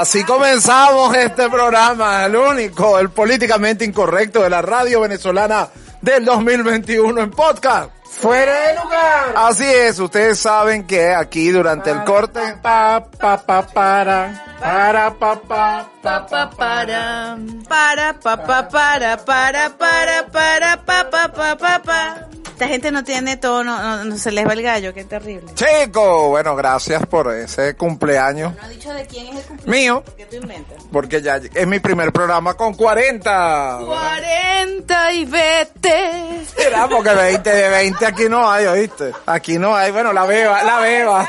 Así comenzamos este programa, el único, el políticamente incorrecto de la radio venezolana del 2021 en podcast. Fuera de lugar. Así es, ustedes saben que aquí durante el corte Pa, pa, pa, para. Para, pa, pa, Pa, pa, para, para, pa, pa, para, para, para, para, pa, pa, pa, pa, pa. Esta gente no tiene tono, no, no se les va el gallo, qué terrible. Chico, bueno, gracias por ese cumpleaños No ha dicho de quién es el cumpleaños. mío, ¿Qué tú inventas? porque ya es mi primer programa con 40. 40 y vete. Mira, porque 20 de 20 aquí no hay, ¿oíste? Aquí no hay, bueno, la beba, la beba.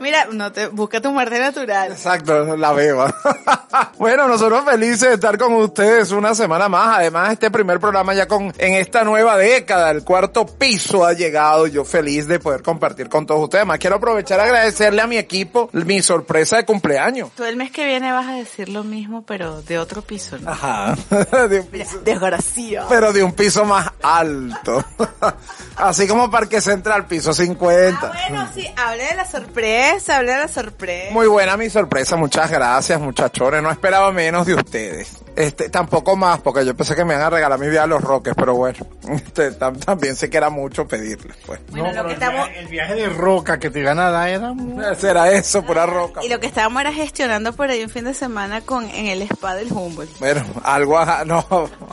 Mira, no te, busca tu muerte natural. Exacto, la beba. bueno, nosotros felices de estar con ustedes una semana más. Además, este primer programa ya con, en esta nueva década, el cuarto piso ha llegado. Yo feliz de poder compartir con todos ustedes. Más quiero aprovechar y agradecerle a mi equipo mi sorpresa de cumpleaños. Tú el mes que viene vas a decir lo mismo, pero de otro piso, ¿no? Ajá. de un piso. Desgracia. Pero de un piso más alto. Así como Parque Central, piso 50. Ah, bueno, sí, hablé de la sorpresa, hablé de la sorpresa. Muy buena mi sorpresa, muchas gracias muchachones, no esperaba menos de ustedes. Este, tampoco más, porque yo pensé que me iban a regalar mi vida a los roques, pero bueno, este, tam- también sé que era mucho pedirles, pues. Bueno, lo que el, estamos, viaje, el viaje de roca que te iban a dar era muy... Será eso, pura roca. y lo que estábamos era gestionando por ahí un fin de semana con, en el spa del Humboldt. Bueno, algo, ajá, no,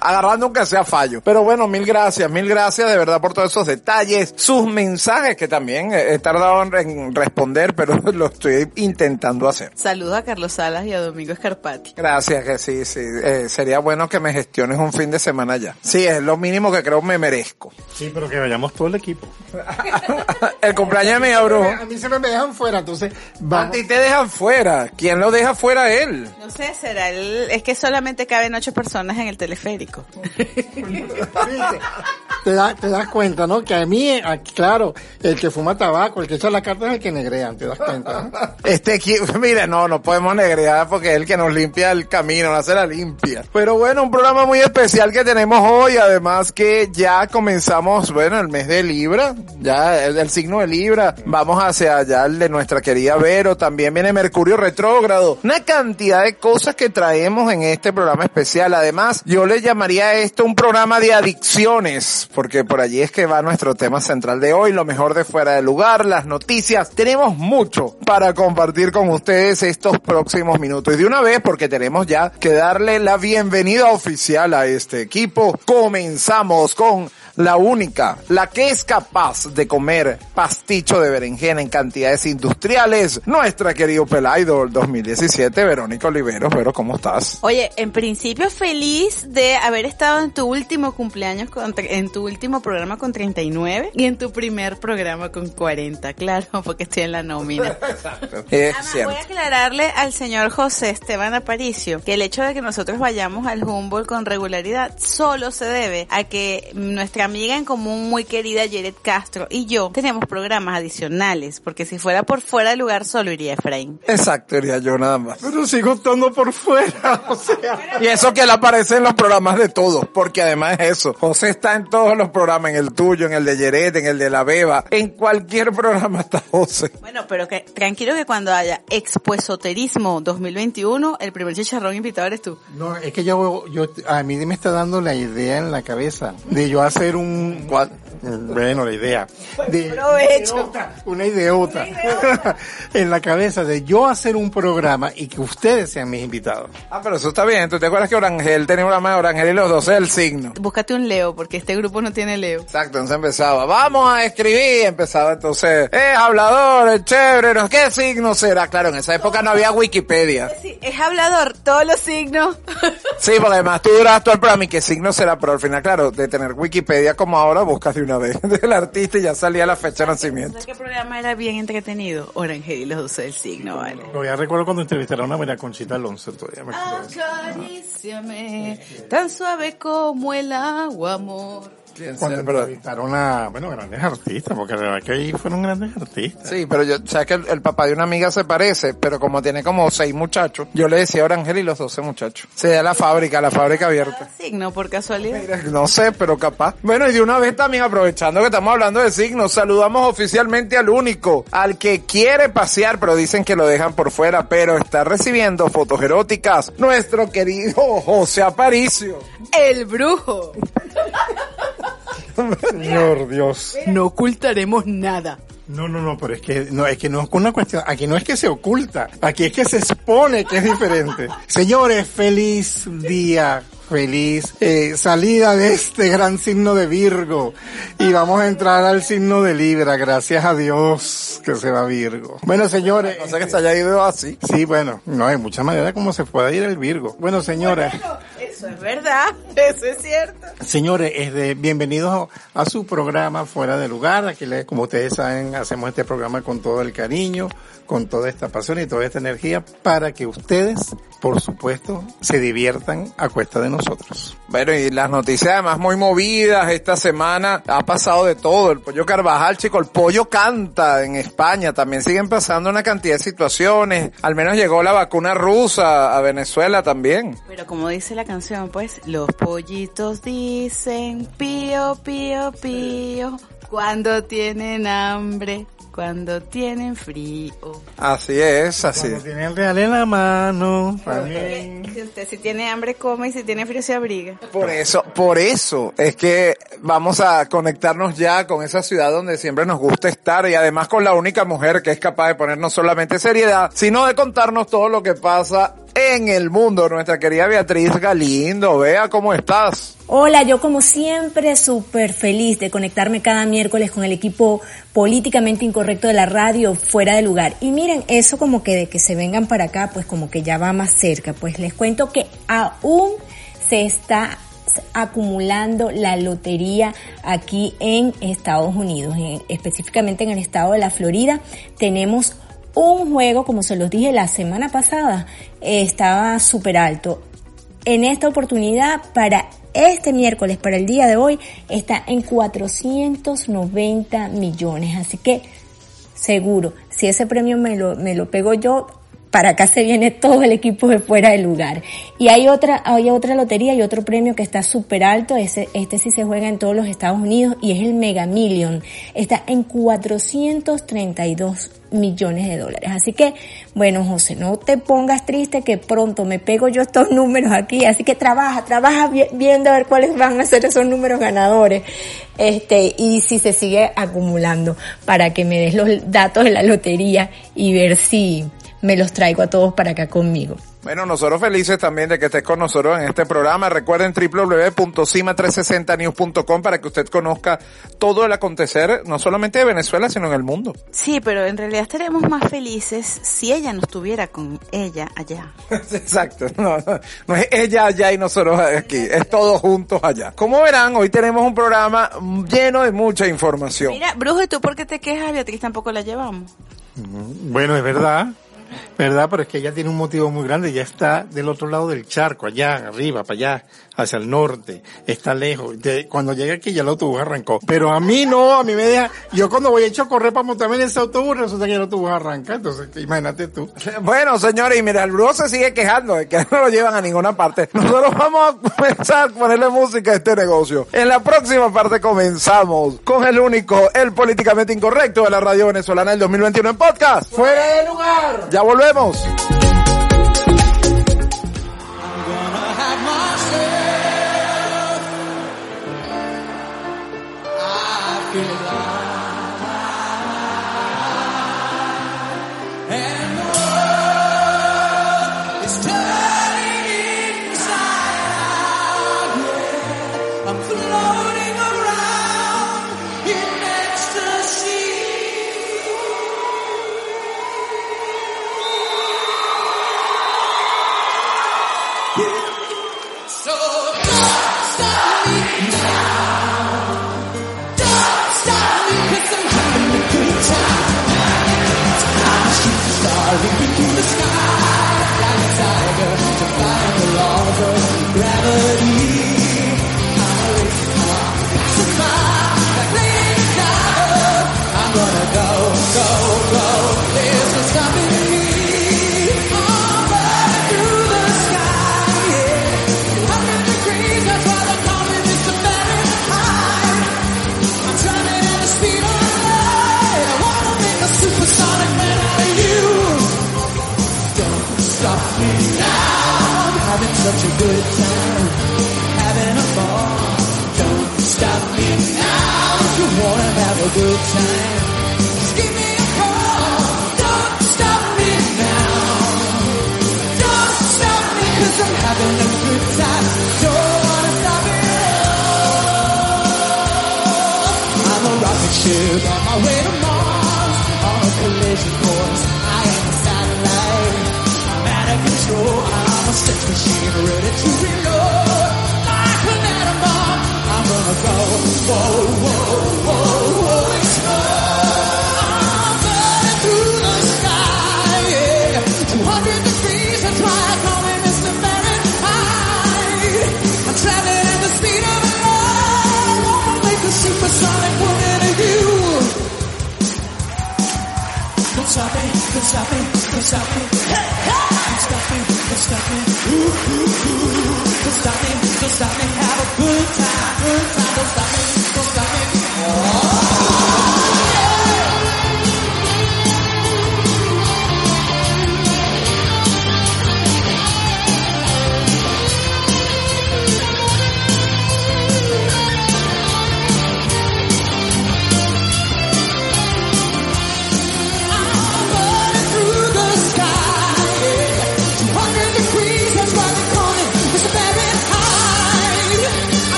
agarrando aunque sea fallo. Pero bueno, mil gracias, mil gracias de verdad por todos esos detalles, sus mensajes que también he he tardado en, en responder, pero lo estoy intentando hacer. Saludos a Carlos Salas y a Domingo Escarpati. Gracias, que sí, sí. Eh, sería bueno que me gestiones un fin de semana ya. Sí, es lo mínimo que creo me merezco. Sí, pero que vayamos todo el equipo. el cumpleaños mío, brujo. A mí se me dejan fuera, entonces A vamos. ti te dejan fuera. ¿Quién lo deja fuera a él? No sé, será el, es que solamente caben ocho personas en el teleférico. Te, da- te das cuenta, ¿no? Que a mí, claro, el que fuma tabaco, el que echa la carta es el que negrean, te das cuenta. ¿no? Este mire, no, no podemos negrear porque es el que nos limpia el camino, no hace la limpia. Pero bueno, un programa muy especial que tenemos hoy, además que ya comenzamos, bueno, el mes de Libra, ya el, el signo de Libra, vamos hacia allá el de nuestra querida Vero, también viene Mercurio retrógrado, una cantidad de cosas que traemos en este programa especial. Además, yo le llamaría esto un programa de adicciones, porque por allí es que va nuestro tema central de hoy, lo mejor de fuera de lugar, las noticias. Tenemos mucho para compartir con ustedes estos próximos minutos. Y de una vez, porque tenemos ya que darle la bienvenida oficial a este equipo, comenzamos con la única, la que es capaz de comer pasticho de berenjena en cantidades industriales, nuestra querido Pelaido 2017, Verónica Oliveros. Pero, ¿cómo estás? Oye, en principio feliz de haber estado en tu último cumpleaños, con, en tu último programa con 39 y en tu primer programa con 40, claro, porque estoy en la nómina. Es Además, voy a aclararle al señor José Esteban Aparicio que el hecho de que nosotros vayamos al Humboldt con regularidad solo se debe a que nuestra amiga en común muy querida Jared Castro y yo tenemos programas adicionales, porque si fuera por fuera del lugar solo iría Efraín. Exacto, diría yo nada más. Pero sigo estando por fuera, o sea. Y eso que él aparece en los programas de todos, porque además es eso. José está en todos los programas, en el tuyo, en el de Yeret, en el de La Beba, en cualquier programa está José. Bueno, pero que tranquilo que cuando haya expuesoterismo 2021, el primer chicharrón invitado eres tú. No, es que yo, yo, a mí me está dando la idea en la cabeza de yo hacer un... Bueno, la idea. De, Provecho. idiota, una idiota. en la cabeza de yo hacer un programa y que ustedes sean mis invitados. Ah, pero eso está bien. ¿Tú te acuerdas que Orangel tenía un programa de Orangel y los 12 del signo? Búscate un Leo, porque este grupo no tiene Leo. Exacto, entonces empezaba, vamos a escribir, empezaba entonces, eh, hablador, es chévere, ¿no? ¿qué signo será? Claro, en esa época no había Wikipedia. Sí, es hablador, todos los signos. Sí, porque además tú duras todo el programa y qué signo será, pero al final, claro, de tener Wikipedia como ahora, buscas de una vez del artista y ya salía la fecha de nacimiento. ¿Sabes qué programa era bien entretenido? Orangel y los 12 del signo, vale. Todavía recuerdo cuando entrevistaron a María Conchita Alonso, todavía me acuerdo. Acaríciame, tan suave como el agua, amor. Cuando entrevistaron a, bueno, grandes artistas, porque la verdad que ahí fueron grandes artistas. Sí, pero yo, sabes que el, el papá de una amiga se parece, pero como tiene como seis muchachos, yo le decía Orangel y los 12 muchachos. Se da la fábrica, la fábrica abierta. Signo, por casualidad. Mira, No sé, pero capaz. Bueno, y de una vez también aprovechando que estamos hablando de signos, saludamos oficialmente al único, al que quiere pasear, pero dicen que lo dejan por fuera, pero está recibiendo fotos eróticas, nuestro querido José Aparicio. El brujo. Señor Dios. No ocultaremos nada. No, no, no, pero es que no, es que no es una cuestión, aquí no es que se oculta, aquí es que se expone que es diferente. Señores, feliz día, feliz eh, salida de este gran signo de Virgo y vamos a entrar al signo de Libra, gracias a Dios que se va Virgo. Bueno, señores, No sé que se haya ido así. sí, bueno, no hay muchas maneras como se puede ir el Virgo. Bueno, señores. Eso es verdad, eso es cierto. Señores, es de, bienvenidos a su programa Fuera de Lugar. Aquí, como ustedes saben, hacemos este programa con todo el cariño, con toda esta pasión y toda esta energía para que ustedes, por supuesto, se diviertan a cuesta de nosotros. Bueno, y las noticias además muy movidas esta semana. Ha pasado de todo. El pollo Carvajal, chico, el pollo canta en España. También siguen pasando una cantidad de situaciones. Al menos llegó la vacuna rusa a Venezuela también. Pero como dice la canción, pues, los pollitos dicen pío, pío, pío, cuando tienen hambre, cuando tienen frío. Así es, así Cuando es. tiene el real en la mano, también. Si usted si tiene hambre come y si tiene frío se abriga. Por eso, por eso es que vamos a conectarnos ya con esa ciudad donde siempre nos gusta estar y además con la única mujer que es capaz de ponernos solamente seriedad, sino de contarnos todo lo que pasa en el mundo. Nuestra querida Beatriz Galindo, vea cómo estás. Hola, yo como siempre súper feliz de conectarme cada miércoles con el equipo políticamente incorrecto de la radio fuera de lugar. Y miren, eso como que de que se vengan para acá, pues como que ya va más cerca. Pues les cuento que aún se está acumulando la lotería aquí en Estados Unidos, en- específicamente en el estado de la Florida. Tenemos un juego, como se los dije la semana pasada, estaba súper alto. En esta oportunidad, para este miércoles, para el día de hoy, está en 490 millones. Así que, seguro, si ese premio me lo, me lo pego yo, para acá se viene todo el equipo de fuera del lugar. Y hay otra, hay otra lotería y otro premio que está súper alto, ese, este sí se juega en todos los Estados Unidos y es el Mega Million. Está en 432 millones de dólares. Así que, bueno, José, no te pongas triste que pronto me pego yo estos números aquí. Así que trabaja, trabaja vi- viendo a ver cuáles van a ser esos números ganadores. Este, y si se sigue acumulando para que me des los datos de la lotería y ver si me los traigo a todos para acá conmigo. Bueno, nosotros felices también de que estés con nosotros en este programa. Recuerden www.cima360news.com para que usted conozca todo el acontecer, no solamente de Venezuela, sino en el mundo. Sí, pero en realidad estaríamos más felices si ella no estuviera con ella allá. Exacto, no, no, no es ella allá y nosotros aquí, es todos juntos allá. Como verán, hoy tenemos un programa lleno de mucha información. Mira, Brujo, ¿y tú por qué te quejas? Beatriz tampoco la llevamos. Bueno, es verdad. ¿Verdad? Pero es que ella tiene un motivo muy grande. Ya está del otro lado del charco, allá arriba, para allá, hacia el norte. Está lejos. De- cuando llega aquí ya el autobús arrancó. Pero a mí no, a mí me deja. Yo cuando voy hecho a correr para montarme en ese autobús, resulta que el autobús arranca. Entonces, imagínate tú. Bueno, señores, y mira, el brujo se sigue quejando de que no lo llevan a ninguna parte. Nosotros vamos a comenzar a ponerle música a este negocio. En la próxima parte comenzamos con el único, el políticamente incorrecto de la radio venezolana del 2021 en podcast. ¡Fuera de lugar! Ya volvemos.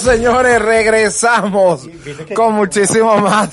Señores, regresamos con muchísimo más.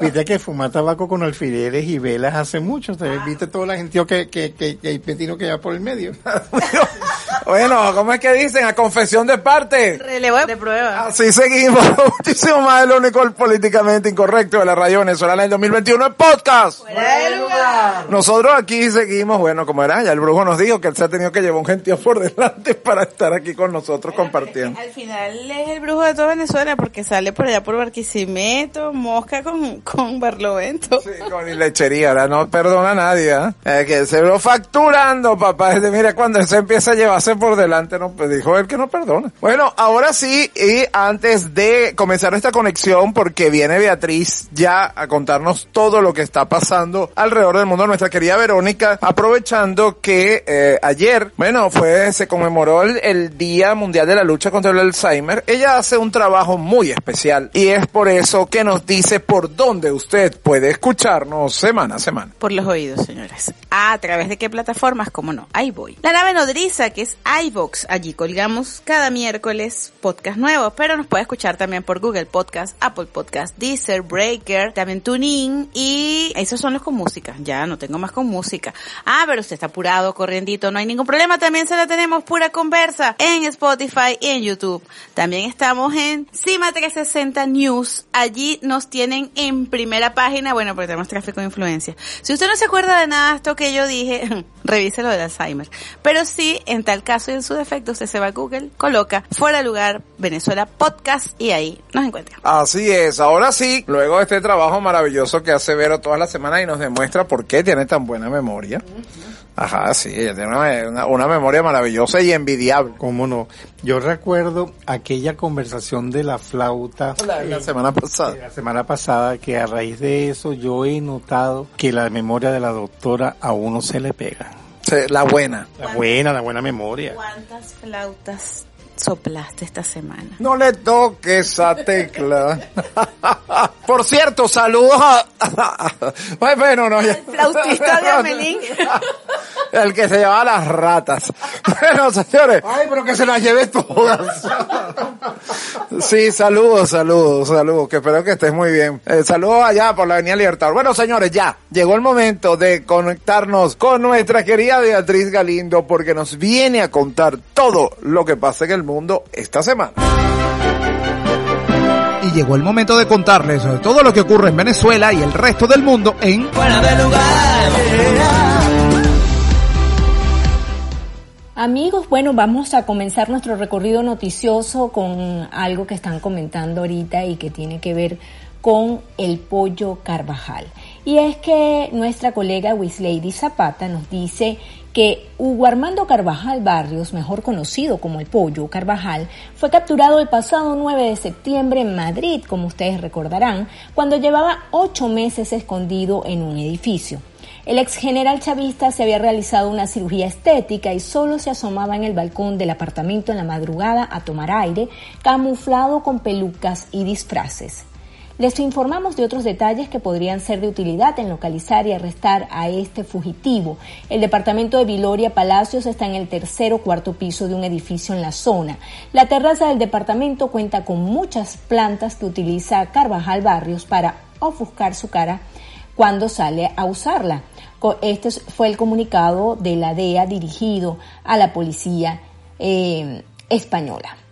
Viste que fumar tabaco con alfileres y velas hace mucho. ¿te- Viste toda la gente que, que, que, que hay petino que va por el medio. bueno, ¿cómo es que dicen? A confesión de parte. Relevo de prueba. Así seguimos. Muchísimo más de lo único políticamente incorrecto de la radio venezolana del 2021 en podcast. Fuera de lugar. Nosotros aquí seguimos, bueno, como era, ya el brujo nos dijo que él se ha tenido que llevar un gentío por delante para estar aquí con nosotros compartiendo. Al final es el brujo de toda Venezuela porque sale por allá por Barquisimeto, Mosca con, con Barlovento. Sí, con lechería, ahora no perdona a nadie, ¿ah? Eh, que se lo facturando, papá. Mira, cuando se empieza a llevarse por delante, no, pues dijo él que no perdona. Bueno, ahora sí, y antes de comenzar esta conexión, porque viene Beatriz ya a contarnos todo lo que está pasando alrededor del mundo, nuestra querida Verónica, aprovechando que eh, ayer, bueno, fue, se conmemoró el, el Día Mundial de la Lucha contra el Alzheimer, ella hace un trabajo muy especial y es por eso que nos dice por dónde usted puede escucharnos semana a semana. Por los oídos, señores. ¿A través de qué plataformas? Como no, ahí voy. La nave nodriza, que es iVox. Allí colgamos cada miércoles podcast nuevos, pero nos puede escuchar también por Google Podcast, Apple Podcast, Deezer, Breaker, también TuneIn y esos son los con música. Ya no tengo más con música. Ah, pero usted está apurado, corriendito, no hay ningún problema. También se la tenemos pura conversa en Spotify y en YouTube. También estamos en Cima 360 News. Allí nos tienen en primera página, bueno, porque tenemos tráfico de influencia. Si usted no se acuerda de nada de esto que yo dije, revise lo del Alzheimer. Pero sí, en tal caso y en su defecto, usted se va a Google, coloca fuera lugar Venezuela Podcast y ahí nos encuentra. Así es, ahora sí, luego de este trabajo maravilloso que hace Vero todas las semanas y nos demuestra por qué tiene tan buena memoria. Ajá, sí, ella tiene una, una- una memoria maravillosa y envidiable. ¿Cómo no? Yo recuerdo aquella conversación de la flauta La, la semana pasada. la semana pasada que a raíz de eso yo he notado que la memoria de la doctora a uno se le pega. La buena. La buena, la buena memoria. ¿Cuántas flautas soplaste esta semana? No le toques esa tecla. Por cierto, saludos a... Ay, bueno, no, ya. Flautista de Amelín. El que se llevaba las ratas. Bueno, señores. Ay, pero que se las lleve todas. Sí, saludos, saludos, saludos, que espero que estés muy bien. Eh, saludos allá por la Avenida Libertad. Bueno, señores, ya llegó el momento de conectarnos con nuestra querida Beatriz Galindo porque nos viene a contar todo lo que pasa en el mundo esta semana. Y llegó el momento de contarles todo lo que ocurre en Venezuela y el resto del mundo en Fuera de lugar. Amigos, bueno, vamos a comenzar nuestro recorrido noticioso con algo que están comentando ahorita y que tiene que ver con el pollo Carvajal. Y es que nuestra colega Wislady Zapata nos dice que Hugo Armando Carvajal Barrios, mejor conocido como el pollo Carvajal, fue capturado el pasado 9 de septiembre en Madrid, como ustedes recordarán, cuando llevaba ocho meses escondido en un edificio. El ex general chavista se había realizado una cirugía estética y solo se asomaba en el balcón del apartamento en la madrugada a tomar aire, camuflado con pelucas y disfraces. Les informamos de otros detalles que podrían ser de utilidad en localizar y arrestar a este fugitivo. El departamento de Viloria Palacios está en el tercer o cuarto piso de un edificio en la zona. La terraza del departamento cuenta con muchas plantas que utiliza Carvajal Barrios para ofuscar su cara cuando sale a usarla. Este fue el comunicado de la DEA dirigido a la policía eh, española.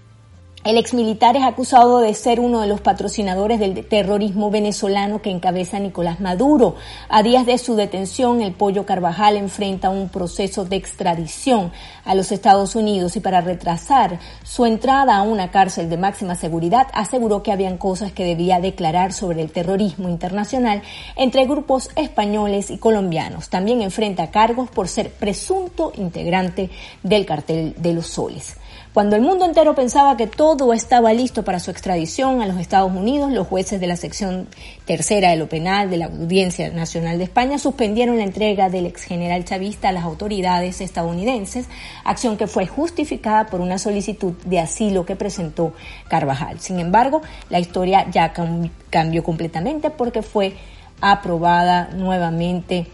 El exmilitar es acusado de ser uno de los patrocinadores del terrorismo venezolano que encabeza Nicolás Maduro. A días de su detención, el Pollo Carvajal enfrenta un proceso de extradición a los Estados Unidos y para retrasar su entrada a una cárcel de máxima seguridad, aseguró que habían cosas que debía declarar sobre el terrorismo internacional entre grupos españoles y colombianos. También enfrenta cargos por ser presunto integrante del cartel de los soles. Cuando el mundo entero pensaba que todo estaba listo para su extradición a los Estados Unidos, los jueces de la sección tercera de lo penal de la Audiencia Nacional de España suspendieron la entrega del ex general chavista a las autoridades estadounidenses, acción que fue justificada por una solicitud de asilo que presentó Carvajal. Sin embargo, la historia ya cam- cambió completamente porque fue aprobada nuevamente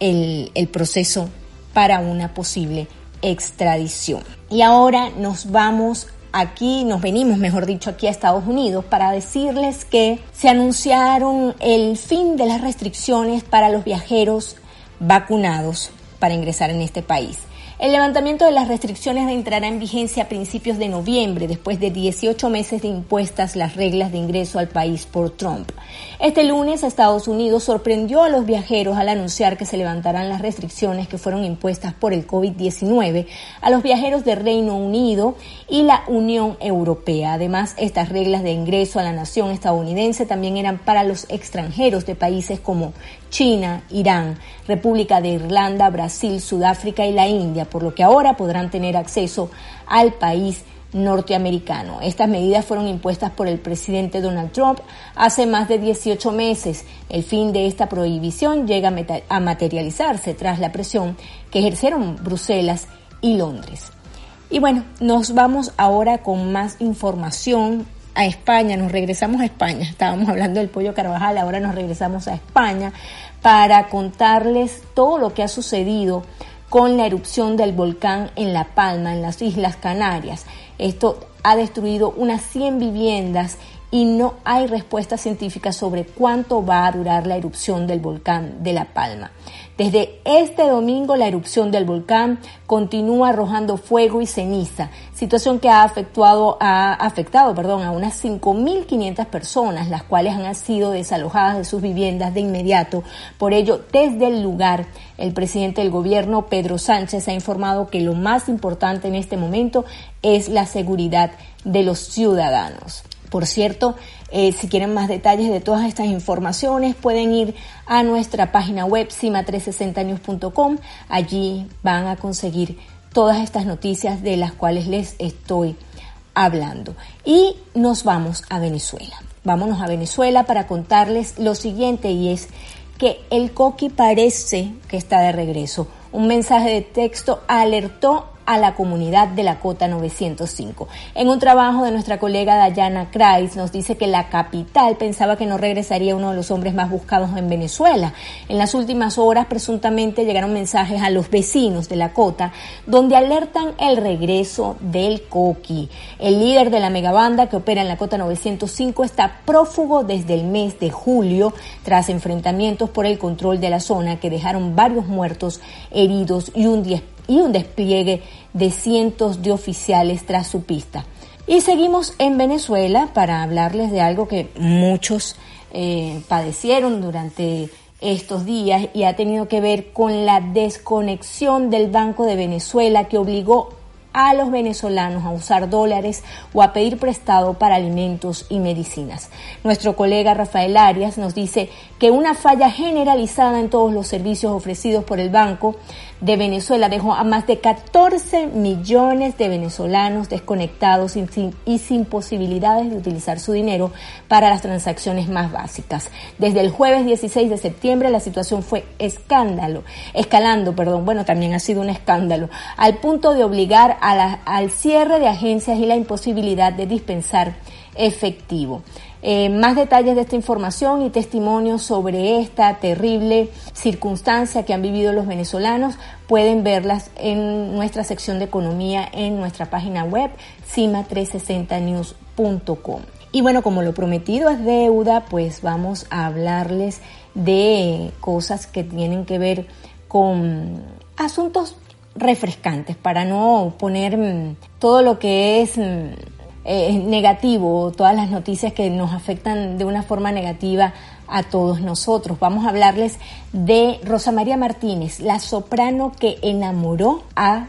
el, el proceso para una posible extradición. Y ahora nos vamos aquí, nos venimos, mejor dicho, aquí a Estados Unidos para decirles que se anunciaron el fin de las restricciones para los viajeros vacunados para ingresar en este país. El levantamiento de las restricciones entrará en vigencia a principios de noviembre, después de 18 meses de impuestas las reglas de ingreso al país por Trump. Este lunes, Estados Unidos sorprendió a los viajeros al anunciar que se levantarán las restricciones que fueron impuestas por el COVID-19 a los viajeros de Reino Unido y la Unión Europea. Además, estas reglas de ingreso a la nación estadounidense también eran para los extranjeros de países como China, Irán, República de Irlanda, Brasil, Sudáfrica y la India, por lo que ahora podrán tener acceso al país norteamericano. Estas medidas fueron impuestas por el presidente Donald Trump hace más de 18 meses. El fin de esta prohibición llega a materializarse tras la presión que ejercieron Bruselas y Londres. Y bueno, nos vamos ahora con más información a España, nos regresamos a España, estábamos hablando del pollo Carvajal, ahora nos regresamos a España para contarles todo lo que ha sucedido con la erupción del volcán en La Palma, en las Islas Canarias. Esto ha destruido unas 100 viviendas y no hay respuesta científica sobre cuánto va a durar la erupción del volcán de La Palma. Desde este domingo la erupción del volcán continúa arrojando fuego y ceniza, situación que ha afectado, ha afectado perdón, a unas 5.500 personas, las cuales han sido desalojadas de sus viviendas de inmediato. Por ello, desde el lugar, el presidente del gobierno, Pedro Sánchez, ha informado que lo más importante en este momento es la seguridad de los ciudadanos. Por cierto, eh, si quieren más detalles de todas estas informaciones, pueden ir a nuestra página web cima360news.com. Allí van a conseguir todas estas noticias de las cuales les estoy hablando. Y nos vamos a Venezuela. Vámonos a Venezuela para contarles lo siguiente y es que el coqui parece que está de regreso. Un mensaje de texto alertó a la comunidad de la Cota 905. En un trabajo de nuestra colega Dayana Kreis nos dice que la capital pensaba que no regresaría uno de los hombres más buscados en Venezuela. En las últimas horas presuntamente llegaron mensajes a los vecinos de la Cota donde alertan el regreso del Coqui. El líder de la megabanda que opera en la Cota 905 está prófugo desde el mes de julio tras enfrentamientos por el control de la zona que dejaron varios muertos, heridos y un 10 y un despliegue de cientos de oficiales tras su pista. Y seguimos en Venezuela para hablarles de algo que muchos eh, padecieron durante estos días y ha tenido que ver con la desconexión del Banco de Venezuela que obligó a los venezolanos a usar dólares o a pedir prestado para alimentos y medicinas. Nuestro colega Rafael Arias nos dice que una falla generalizada en todos los servicios ofrecidos por el banco de Venezuela dejó a más de 14 millones de venezolanos desconectados y sin, posibilidades de utilizar su dinero para las transacciones más básicas. Desde el jueves 16 de septiembre la situación fue escándalo, escalando, perdón, bueno, también ha sido un escándalo, al punto de obligar a al cierre de agencias y la imposibilidad de dispensar efectivo. Eh, más detalles de esta información y testimonios sobre esta terrible circunstancia que han vivido los venezolanos pueden verlas en nuestra sección de economía en nuestra página web cima360news.com. Y bueno, como lo prometido es deuda, pues vamos a hablarles de cosas que tienen que ver con asuntos refrescantes para no poner mm, todo lo que es mm, eh, negativo, todas las noticias que nos afectan de una forma negativa a todos nosotros. Vamos a hablarles de Rosa María Martínez, la soprano que enamoró a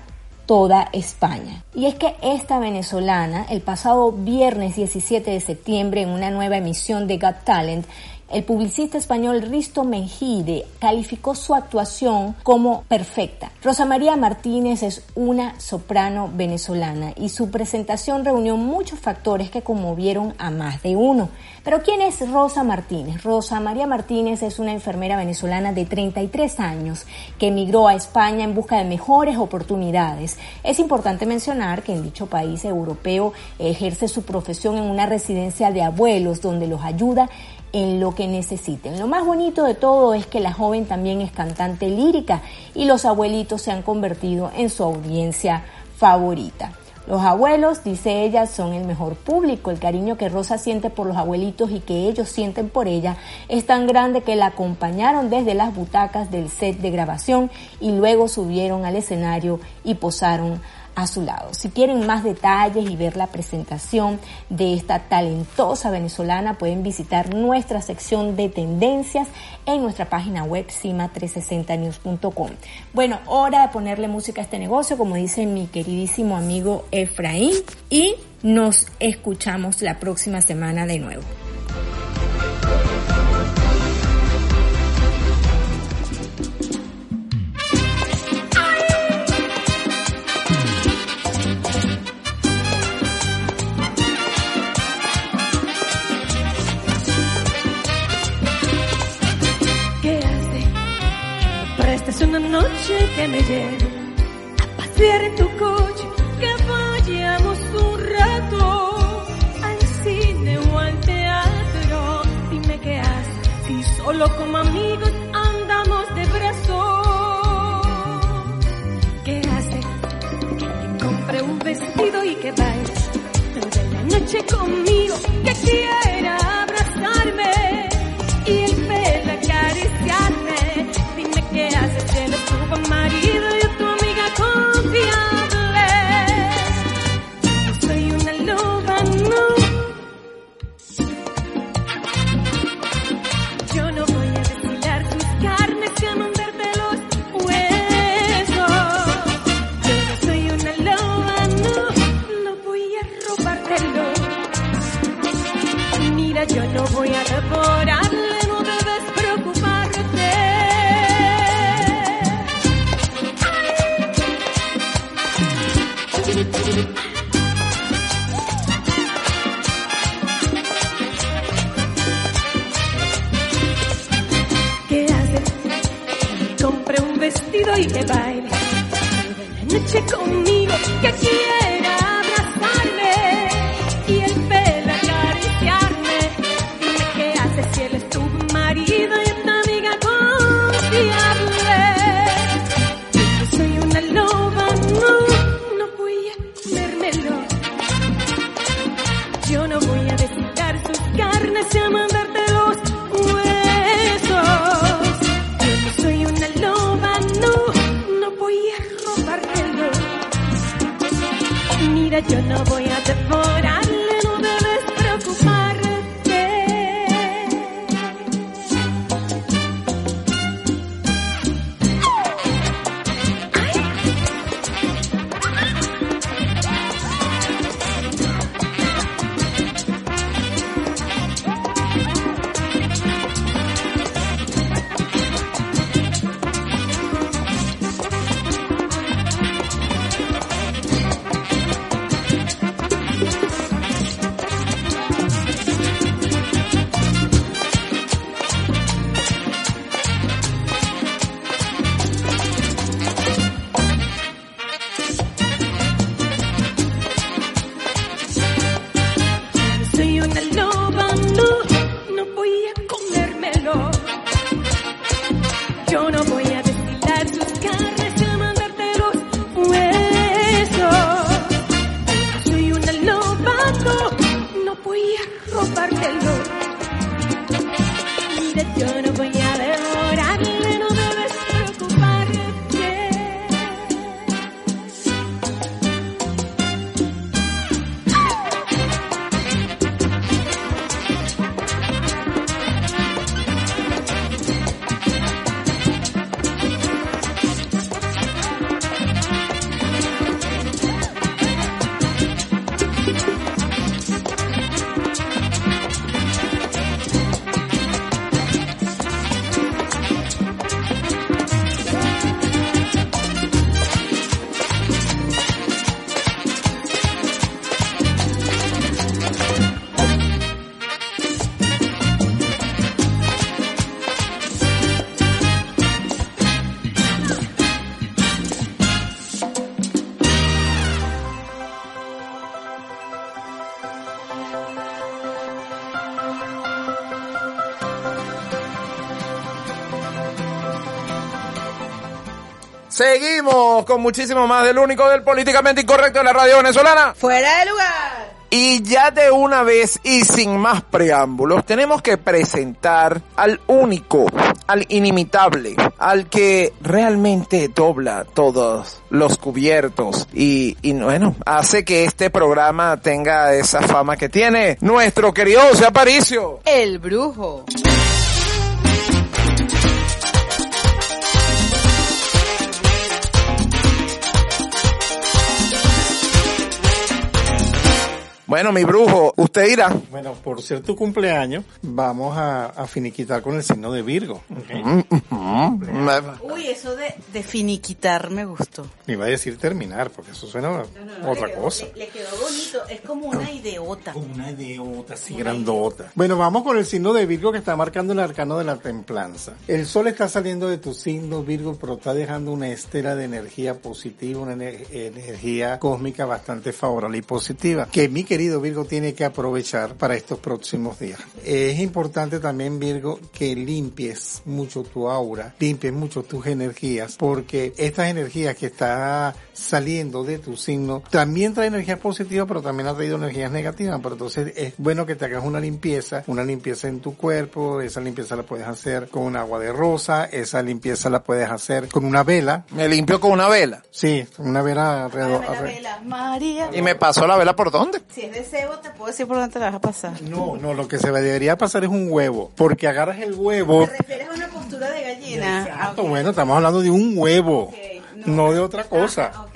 toda España. Y es que esta venezolana, el pasado viernes 17 de septiembre, en una nueva emisión de Got Talent, el publicista español Risto Mengide calificó su actuación como perfecta. Rosa María Martínez es una soprano venezolana y su presentación reunió muchos factores que conmovieron a más de uno. Pero ¿quién es Rosa Martínez? Rosa María Martínez es una enfermera venezolana de 33 años que emigró a España en busca de mejores oportunidades. Es importante mencionar que en dicho país europeo ejerce su profesión en una residencia de abuelos donde los ayuda en lo que necesiten. Lo más bonito de todo es que la joven también es cantante lírica y los abuelitos se han convertido en su audiencia favorita. Los abuelos, dice ella, son el mejor público. El cariño que Rosa siente por los abuelitos y que ellos sienten por ella es tan grande que la acompañaron desde las butacas del set de grabación y luego subieron al escenario y posaron a su lado. Si quieren más detalles y ver la presentación de esta talentosa venezolana, pueden visitar nuestra sección de tendencias en nuestra página web cima360news.com. Bueno, hora de ponerle música a este negocio, como dice mi queridísimo amigo Efraín, y nos escuchamos la próxima semana de nuevo. Es una noche que me llevo a pasear en tu coche, que vayamos un rato al cine o al teatro. Dime qué haces si solo como amigos andamos de brazos. ¿Qué haces? Que te compre un vestido y que vayas toda la noche conmigo, que quiera abrazarme. Él Seguimos con muchísimo más del único del políticamente incorrecto de la radio venezolana. Fuera de lugar. Y ya de una vez y sin más preámbulos, tenemos que presentar al único, al inimitable, al que realmente dobla todos los cubiertos y, y bueno, hace que este programa tenga esa fama que tiene nuestro querido José Aparicio. El brujo. Bueno, mi brujo, usted dirá. Bueno, por ser tu cumpleaños, vamos a, a finiquitar con el signo de Virgo. ¿ok? Uy, eso de, de finiquitar me gustó. Iba a decir terminar, porque eso suena a otra cosa. Le, quedó bonito, es como una ideota. Como una idiota así grandota. Bueno, vamos con el signo de Virgo que está marcando el arcano de la templanza. El sol está saliendo de tu signo Virgo, pero está dejando una estela de energía positiva, una ener- energía cósmica bastante favorable y positiva, que mi querido Virgo tiene que aprovechar para estos próximos días. es importante también, Virgo, que limpies mucho tu aura, limpies mucho tus energías, porque estas energías que está saliendo de tu signo también trae energías positivas, pero también ha traído energías negativas. Pero entonces es bueno que te hagas una limpieza, una limpieza en tu cuerpo, esa limpieza la puedes hacer con agua de rosa, esa limpieza la puedes hacer con una vela. Me limpio con una vela. Sí, una vela alrededor. Alre- vela, María. ¿Y me pasó la vela por dónde? Si es de cebo, te puedo decir por dónde te la vas a pasar. No, no, lo que se debería pasar es un huevo, porque agarras el huevo. ¿Te refieres a una postura de gallina? Exacto, bueno, estamos hablando de un huevo, no, de otra cosa. Ah.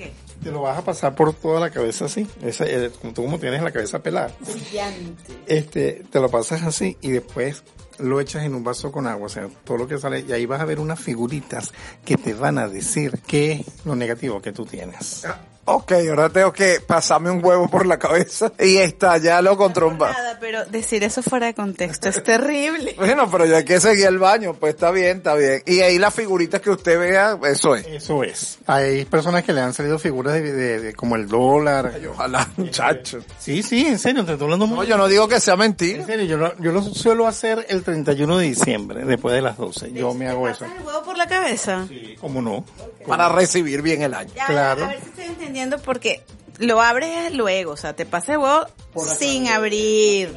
Te lo vas a pasar por toda la cabeza así, esa, eh, como tú como tienes la cabeza pelada. Brillante. Este, te lo pasas así y después lo echas en un vaso con agua, o sea, todo lo que sale, y ahí vas a ver unas figuritas que te van a decir qué es lo negativo que tú tienes. Ok, ahora tengo que pasarme un huevo por la cabeza y estallarlo contra un vaso. Nada, pero decir eso fuera de contexto es terrible. Bueno, pero ya que seguir el baño, pues está bien, está bien. Y ahí las figuritas que usted vea, eso es. Eso es. Hay personas que le han salido figuras de, de- de- como el dólar. Ojalá, muchacho. Sí, sí, en serio, te estoy hablando muy No, yo no digo que sea En mentira. serio, yo lo, yo lo suelo hacer el 31 de diciembre, después de las 12. Yo me hago eso. ¿Pasas el huevo por la cabeza? ¿Cómo no? Para recibir bien el año. Ya, Claro. A ver si estoy entendiendo porque lo abres luego, o sea, te pasa el huevo sin abrir.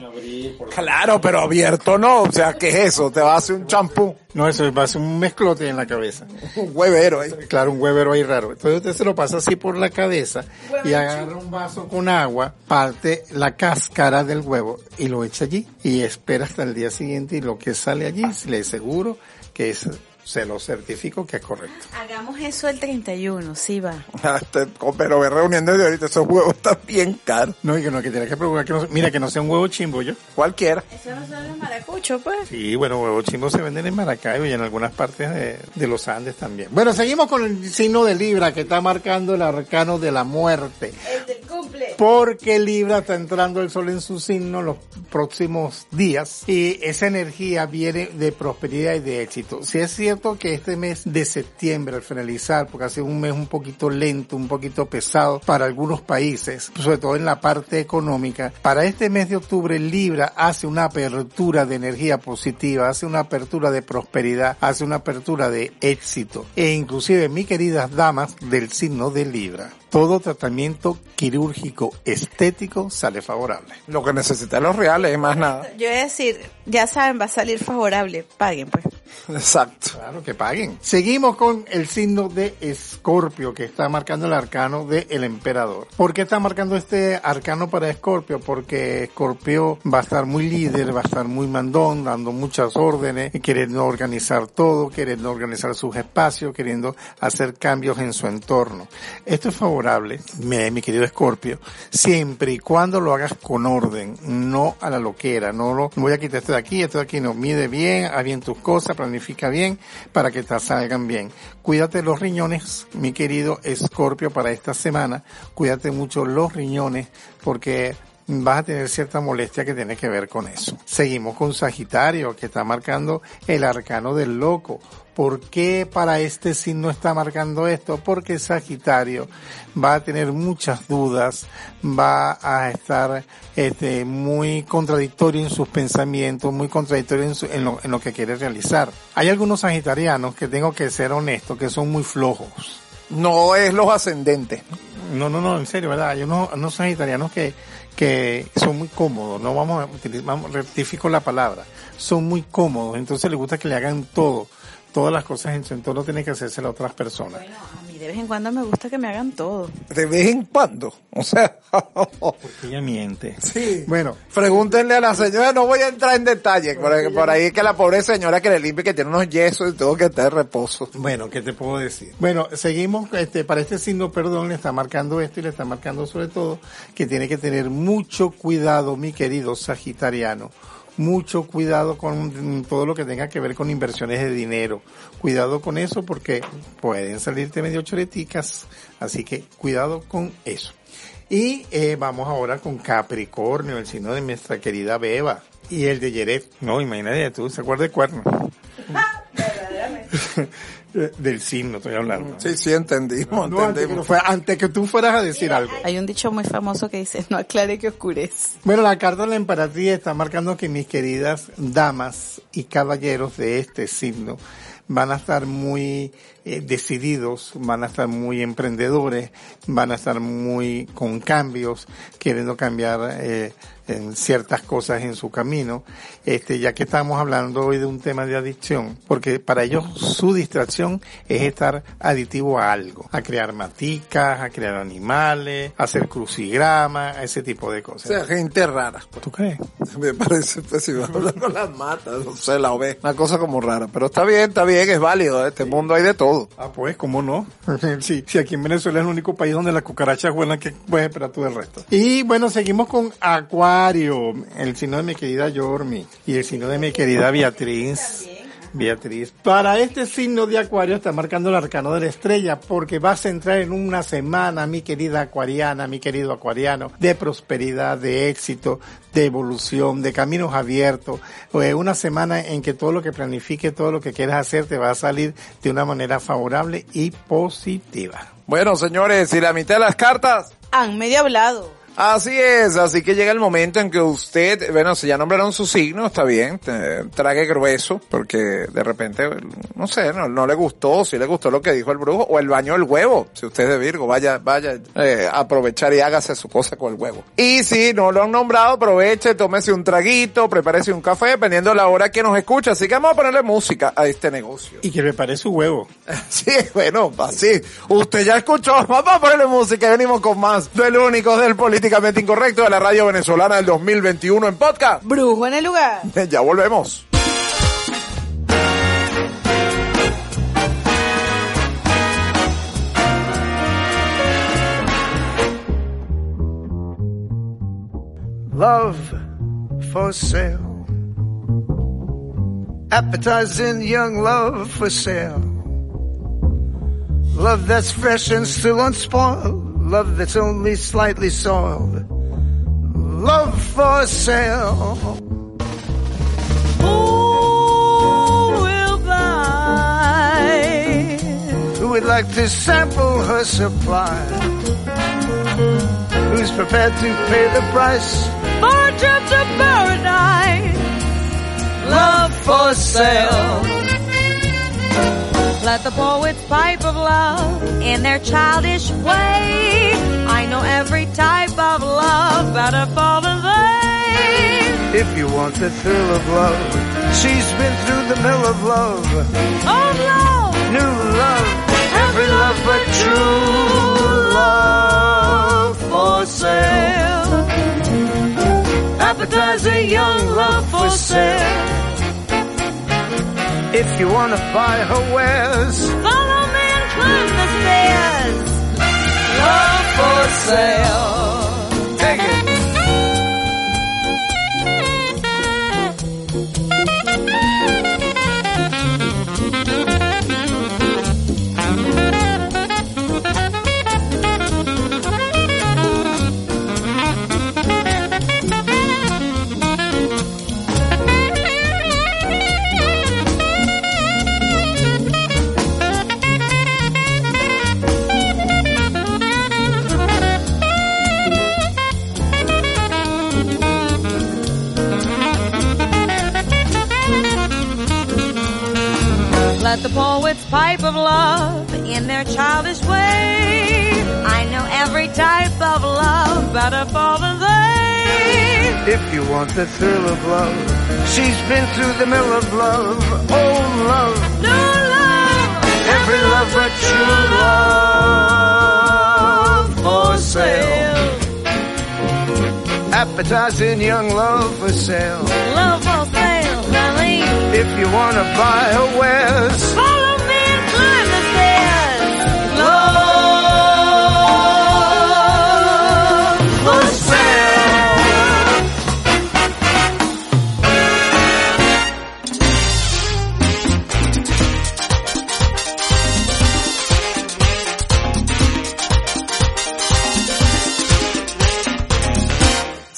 Claro, pero abierto no. O sea, ¿qué es eso? Te va a hacer un champú. No, eso va a ser un mezclote en la cabeza. Un huevero ahí. Claro, un huevero ahí raro. Entonces usted se lo pasa así por la cabeza y agarra un vaso con agua, parte la cáscara del huevo y lo echa allí y espera hasta el día siguiente y lo que sale allí le aseguro que es, se lo certifico que es correcto. Hagamos eso el 31, sí va. Este, Pero ve reuniendo desde ahorita, esos huevos están bien caros. No, y que no, que tiene que procurar que no, mira, que no sea un huevo chimbo yo. Cualquiera. Eso no son los maracuchos, pues. Sí, bueno, huevos chimbos se venden en Maracaibo y en algunas partes de, de los Andes también. Bueno, seguimos con el signo de Libra que está marcando el arcano de la muerte. El del cumple. Porque Libra está entrando el sol en su signo los próximos días y esa energía viene de prosperidad y de éxito. Si es cierto que este mes de septiembre al finalizar, porque ha sido un mes un poquito lento, un poquito pesado para algunos países, sobre todo en la parte económica, para este mes de octubre Libra hace una apertura de energía positiva, hace una apertura de prosperidad, hace una apertura de éxito. E inclusive mis queridas damas del signo de Libra todo tratamiento quirúrgico estético sale favorable. Lo que necesitan los reales es más nada. Yo voy a decir, ya saben, va a salir favorable. Paguen, pues. Exacto. Claro que paguen. Seguimos con el signo de Escorpio que está marcando el arcano del el emperador. ¿Por qué está marcando este arcano para Escorpio? Porque Escorpio va a estar muy líder, va a estar muy mandón, dando muchas órdenes, queriendo organizar todo, queriendo organizar sus espacios, queriendo hacer cambios en su entorno. Esto es favorable, mi, querido Escorpio, siempre y cuando lo hagas con orden, no a la loquera, no lo voy a quitar esto de aquí, esto de aquí, no, mide bien, haz bien tus cosas, planifica bien para que te salgan bien. Cuídate los riñones, mi querido Escorpio, para esta semana, cuídate mucho los riñones porque vas a tener cierta molestia que tiene que ver con eso. Seguimos con Sagitario, que está marcando el arcano del loco. ¿Por qué para este signo está marcando esto? Porque Sagitario va a tener muchas dudas, va a estar este, muy contradictorio en sus pensamientos, muy contradictorio en, su- en lo, en lo que quiere realizar. Hay algunos sagitarianos que tengo que ser honesto, que son muy flojos. No es los ascendentes. No, no, no, en serio, ¿verdad? Hay unos, unos sagitarianos que, que son muy cómodos, no vamos a utilizar, vamos, rectifico la palabra, son muy cómodos, entonces les gusta que le hagan todo, todas las cosas en su entorno tienen que hacerse a otras personas. Bueno, a mí de vez en cuando me gusta que me hagan todo. De vez en cuando. O sea, Ella miente. sí. Bueno, Pregúntenle a la señora, no voy a entrar en detalle, por ahí, por ahí es que la pobre señora que le limpie, que tiene unos yesos y todo que está de reposo. Bueno, ¿qué te puedo decir? Bueno, seguimos, este, para este signo, perdón, le está marcando esto y le está marcando sobre todo que tiene que tener mucho cuidado, mi querido Sagitariano. Mucho cuidado con todo lo que tenga que ver con inversiones de dinero. Cuidado con eso porque pueden salirte medio choreticas. Así que cuidado con eso. Y eh, vamos ahora con Capricornio, el signo de nuestra querida Beba. Y el de Yeret. No, imagínate tú, ¿se acuerda de cuerno? Del signo estoy hablando. Sí, sí, entendimos, No, antes, que, entendimos. fue- antes que tú fueras a decir algo. Hay un dicho muy famoso que dice, no aclare que oscurece. Bueno, la carta de la emperatriz está marcando que mis queridas damas y caballeros de este signo van a estar muy eh, decididos, van a estar muy emprendedores, van a estar muy con cambios, queriendo cambiar eh, en ciertas cosas en su camino, este, ya que estamos hablando hoy de un tema de adicción, porque para ellos su distracción es estar aditivo a algo, a crear maticas, a crear animales, a hacer crucigramas, a ese tipo de O cosas. sea, gente rara. ¿Tú crees? Me parece, pues si hablar con las matas, no sé, la oveja. Una cosa como rara. Pero está bien, está bien, es válido. En este mundo hay de todo. Ah, pues, ¿cómo no? sí, sí, aquí en Venezuela es el único país donde las cucarachas vuelan que puedes esperar tú del resto. Y bueno, seguimos con Acuario, el signo de mi querida Yormi y el signo de mi querida Beatriz. Beatriz. Para este signo de Acuario está marcando el arcano de la estrella porque vas a entrar en una semana, mi querida acuariana, mi querido acuariano, de prosperidad, de éxito, de evolución, de caminos abiertos. Eh, una semana en que todo lo que planifique, todo lo que quieras hacer te va a salir de una manera favorable y positiva. Bueno, señores, y la mitad de las cartas. Han medio hablado. Así es, así que llega el momento en que usted, bueno, si ya nombraron su signo, está bien, trague grueso, porque de repente, no sé, no, no le gustó, si le gustó lo que dijo el brujo, o el baño del huevo, si usted es de Virgo, vaya, vaya, eh, aprovechar y hágase su cosa con el huevo. Y si no lo han nombrado, aproveche, tómese un traguito, prepárese un café, dependiendo de la hora que nos escucha, así que vamos a ponerle música a este negocio. Y que prepare su huevo. Sí, bueno, así. Usted ya escuchó. Vamos a ponerle música y venimos con más del único del políticamente incorrecto de la radio venezolana del 2021 en podcast. Brujo en el lugar. Ya volvemos. Love for sale. Appetizing young love for sale. Love that's fresh and still unspoiled. Love that's only slightly soiled. Love for sale. Who will buy? Who would like to sample her supply? Who's prepared to pay the price for a trip to paradise? Love for sale. Let the poets pipe of love in their childish way. I know every type of love better fall than they. If you want the thrill of love, she's been through the mill of love. Old love, New love, every love but true love for sale. Appetizing young love for sale. If you wanna buy her wares, follow me and climb the stairs. love for sale. Want the thrill of love, she's been through the mill of love. Oh, love, New love, every love but true love for sale. Appetizing young love for sale. love for sale, honey. If you wanna buy her wares,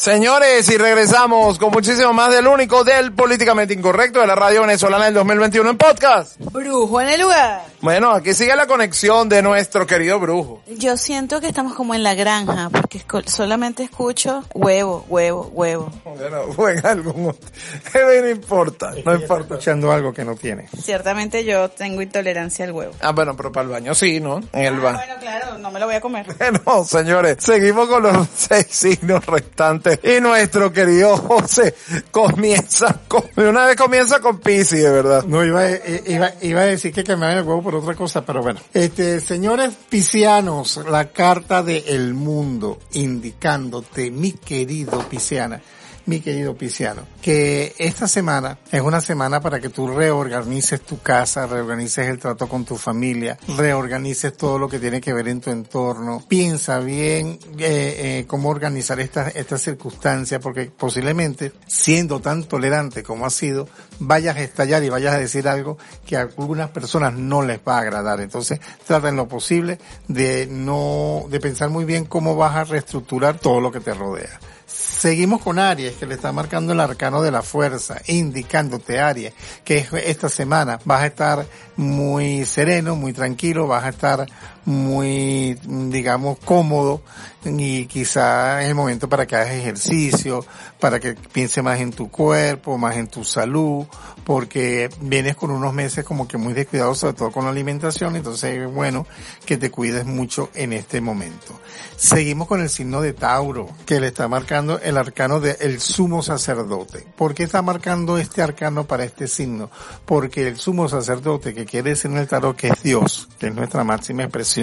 Señores, y regresamos con muchísimo más del único del políticamente incorrecto de la radio venezolana del 2021 en podcast. Brujo en el lugar. Bueno, aquí sigue la conexión de nuestro querido brujo. Yo siento que estamos como en la granja, porque solamente escucho huevo, huevo, huevo. Bueno, o en algún otro. no importa, no importa. Escuchando algo que no tiene. Ciertamente yo tengo intolerancia al huevo. Ah, bueno, pero para el baño sí, ¿no? En el Ah, baño. bueno, claro, no me lo voy a comer. Bueno, señores, seguimos con los seis signos restantes y nuestro querido José comienza con, de una vez comienza con Pisces, de verdad. No, iba, eh, iba, iba a decir que cambiaban el huevo por otra cosa, pero bueno. Este, señores piscianos, la carta de El Mundo indicándote, mi querido pisciana, mi querido pisciano, que esta semana es una semana para que tú reorganices tu casa, reorganices el trato con tu familia, reorganices todo lo que tiene que ver en tu entorno. Piensa bien eh, eh, cómo organizar estas estas circunstancias, porque posiblemente, siendo tan tolerante como has sido, vayas a estallar y vayas a decir algo que a algunas personas no les va a agradar. Entonces, trata en lo posible de no, de pensar muy bien cómo vas a reestructurar todo lo que te rodea. Seguimos con Aries, que le está marcando el arcano de la fuerza, indicándote Aries, que es- esta semana vas a estar muy sereno, muy tranquilo, vas a estar muy, digamos, cómodo y quizá es el momento para que hagas ejercicio, para que piense más en tu cuerpo, más en tu salud, porque vienes con unos meses como que muy descuidados, sobre todo con la alimentación, entonces es bueno que te cuides mucho en este momento. Seguimos con el signo de Tauro, que le está marcando el arcano del sumo sacerdote. ¿Por qué está marcando este arcano para este signo? Porque el sumo sacerdote, que quiere decir en el tarot que es Dios, que es nuestra máxima expresión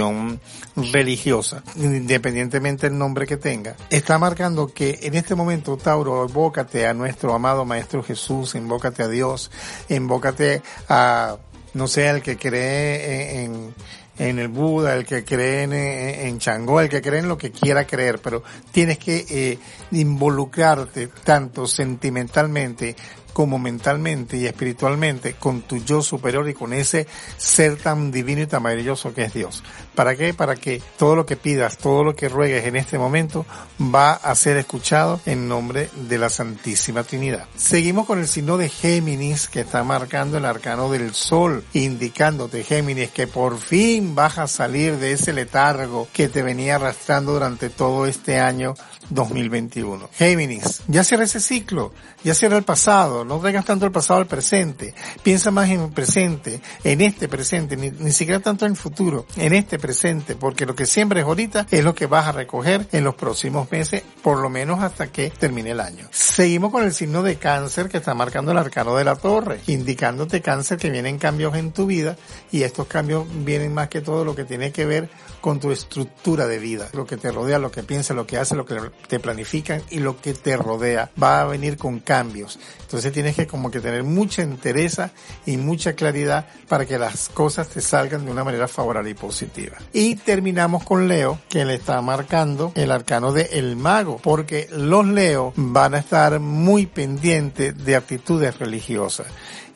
religiosa, independientemente del nombre que tenga, está marcando que en este momento, Tauro, evócate a nuestro amado Maestro Jesús, invócate a Dios, invócate a, no sé, al que cree en, en el Buda, el que cree en, en, en Changó, el que cree en lo que quiera creer, pero tienes que eh, involucrarte tanto sentimentalmente como mentalmente y espiritualmente con tu yo superior y con ese ser tan divino y tan maravilloso que es Dios. ¿Para qué? Para que todo lo que pidas, todo lo que ruegues en este momento va a ser escuchado en nombre de la Santísima Trinidad. Seguimos con el signo de Géminis que está marcando el arcano del sol, indicándote Géminis que por fin vas a salir de ese letargo que te venía arrastrando durante todo este año 2021. Géminis, ya cierra ese ciclo, ya cierra el pasado, no traigas tanto el pasado al presente, piensa más en el presente, en este presente, ni, ni siquiera tanto en el futuro, en este presente, porque lo que siembres ahorita es lo que vas a recoger en los próximos meses, por lo menos hasta que termine el año. Seguimos con el signo de cáncer que está marcando el arcano de la torre, indicándote cáncer que vienen cambios en tu vida y estos cambios vienen más que todo lo que tiene que ver con tu estructura de vida, lo que te rodea, lo que piensas, lo que haces, lo que te planifican y lo que te rodea. Va a venir con cambios. Entonces tienes que como que tener mucha entereza y mucha claridad para que las cosas te salgan de una manera favorable y positiva. Y terminamos con Leo, que le está marcando el arcano de el mago, porque los Leo van a estar muy pendientes de actitudes religiosas.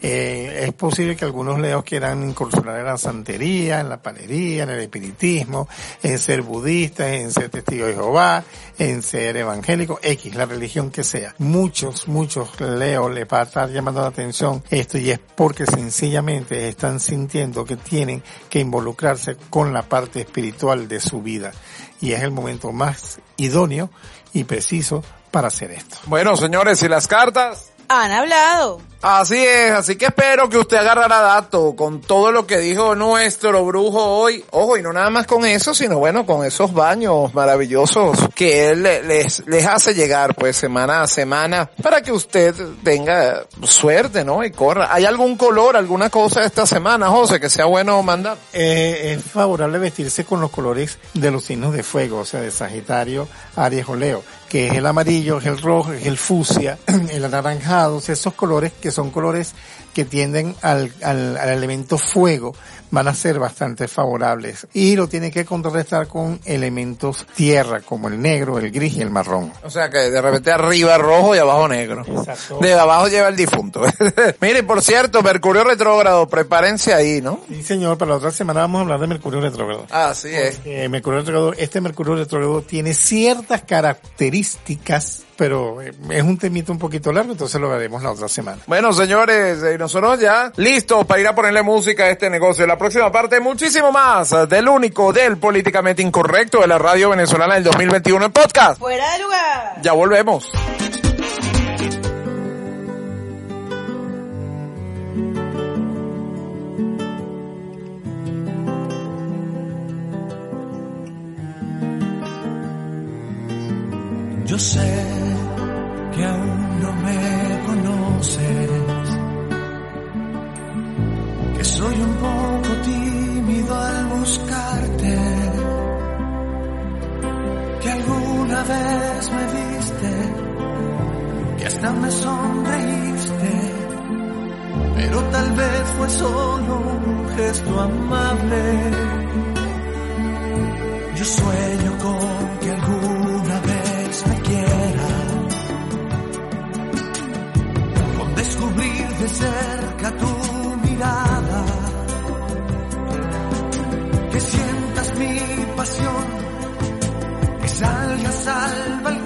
Eh, es posible que algunos leos quieran incursionar en la santería, en la panería, en el espiritismo, en ser budistas, en ser testigos de Jehová, en ser evangélico, X, la religión que sea. Muchos, muchos leos les va a estar llamando la atención esto y es porque sencillamente están sintiendo que tienen que involucrarse con la parte espiritual de su vida. Y es el momento más idóneo y preciso para hacer esto. Bueno, señores, y las cartas. Han hablado. Así es, así que espero que usted agarrara dato con todo lo que dijo nuestro brujo hoy. Ojo, y no nada más con eso, sino bueno, con esos baños maravillosos que él le- les, les hace llegar pues semana a semana para que usted tenga suerte, ¿no? Y corra. ¿Hay algún color, alguna cosa esta semana, José, que sea bueno mandar? Eh, es favorable vestirse con los colores de los signos de fuego, o sea, de Sagitario, Aries o Leo, que es el amarillo, es el rojo, es el fucsia, el anaranjado, o sea, esos colores que son colores que tienden al, al, al elemento fuego, van a ser bastante favorables. Y lo tiene que contrarrestar con elementos tierra, como el negro, el gris y el marrón. O sea que de repente arriba rojo y abajo negro. Exacto. De abajo lleva el difunto. Mire, por cierto, Mercurio retrógrado, prepárense ahí, ¿no? Sí, señor, para la otra semana vamos a hablar de Mercurio retrógrado. Así es. Eh, Mercurio retrógrado, este Mercurio retrógrado tiene ciertas características pero eh, es un temito un poquito largo, entonces lo veremos la otra semana. Bueno, señores, eh, nosotros ya listos para ir a ponerle música a este negocio. La próxima parte, muchísimo más del único, del políticamente incorrecto de la radio venezolana del 2021 en podcast. Fuera de lugar. Ya volvemos. Yo sé que aún no me conoces, que soy un poco tímido al buscarte, que alguna vez me viste, que hasta me sonreíste, pero tal vez fue solo un gesto amable. Yo sueño con que alguna de cerca tu mirada, que sientas mi pasión, que salgas al balcón,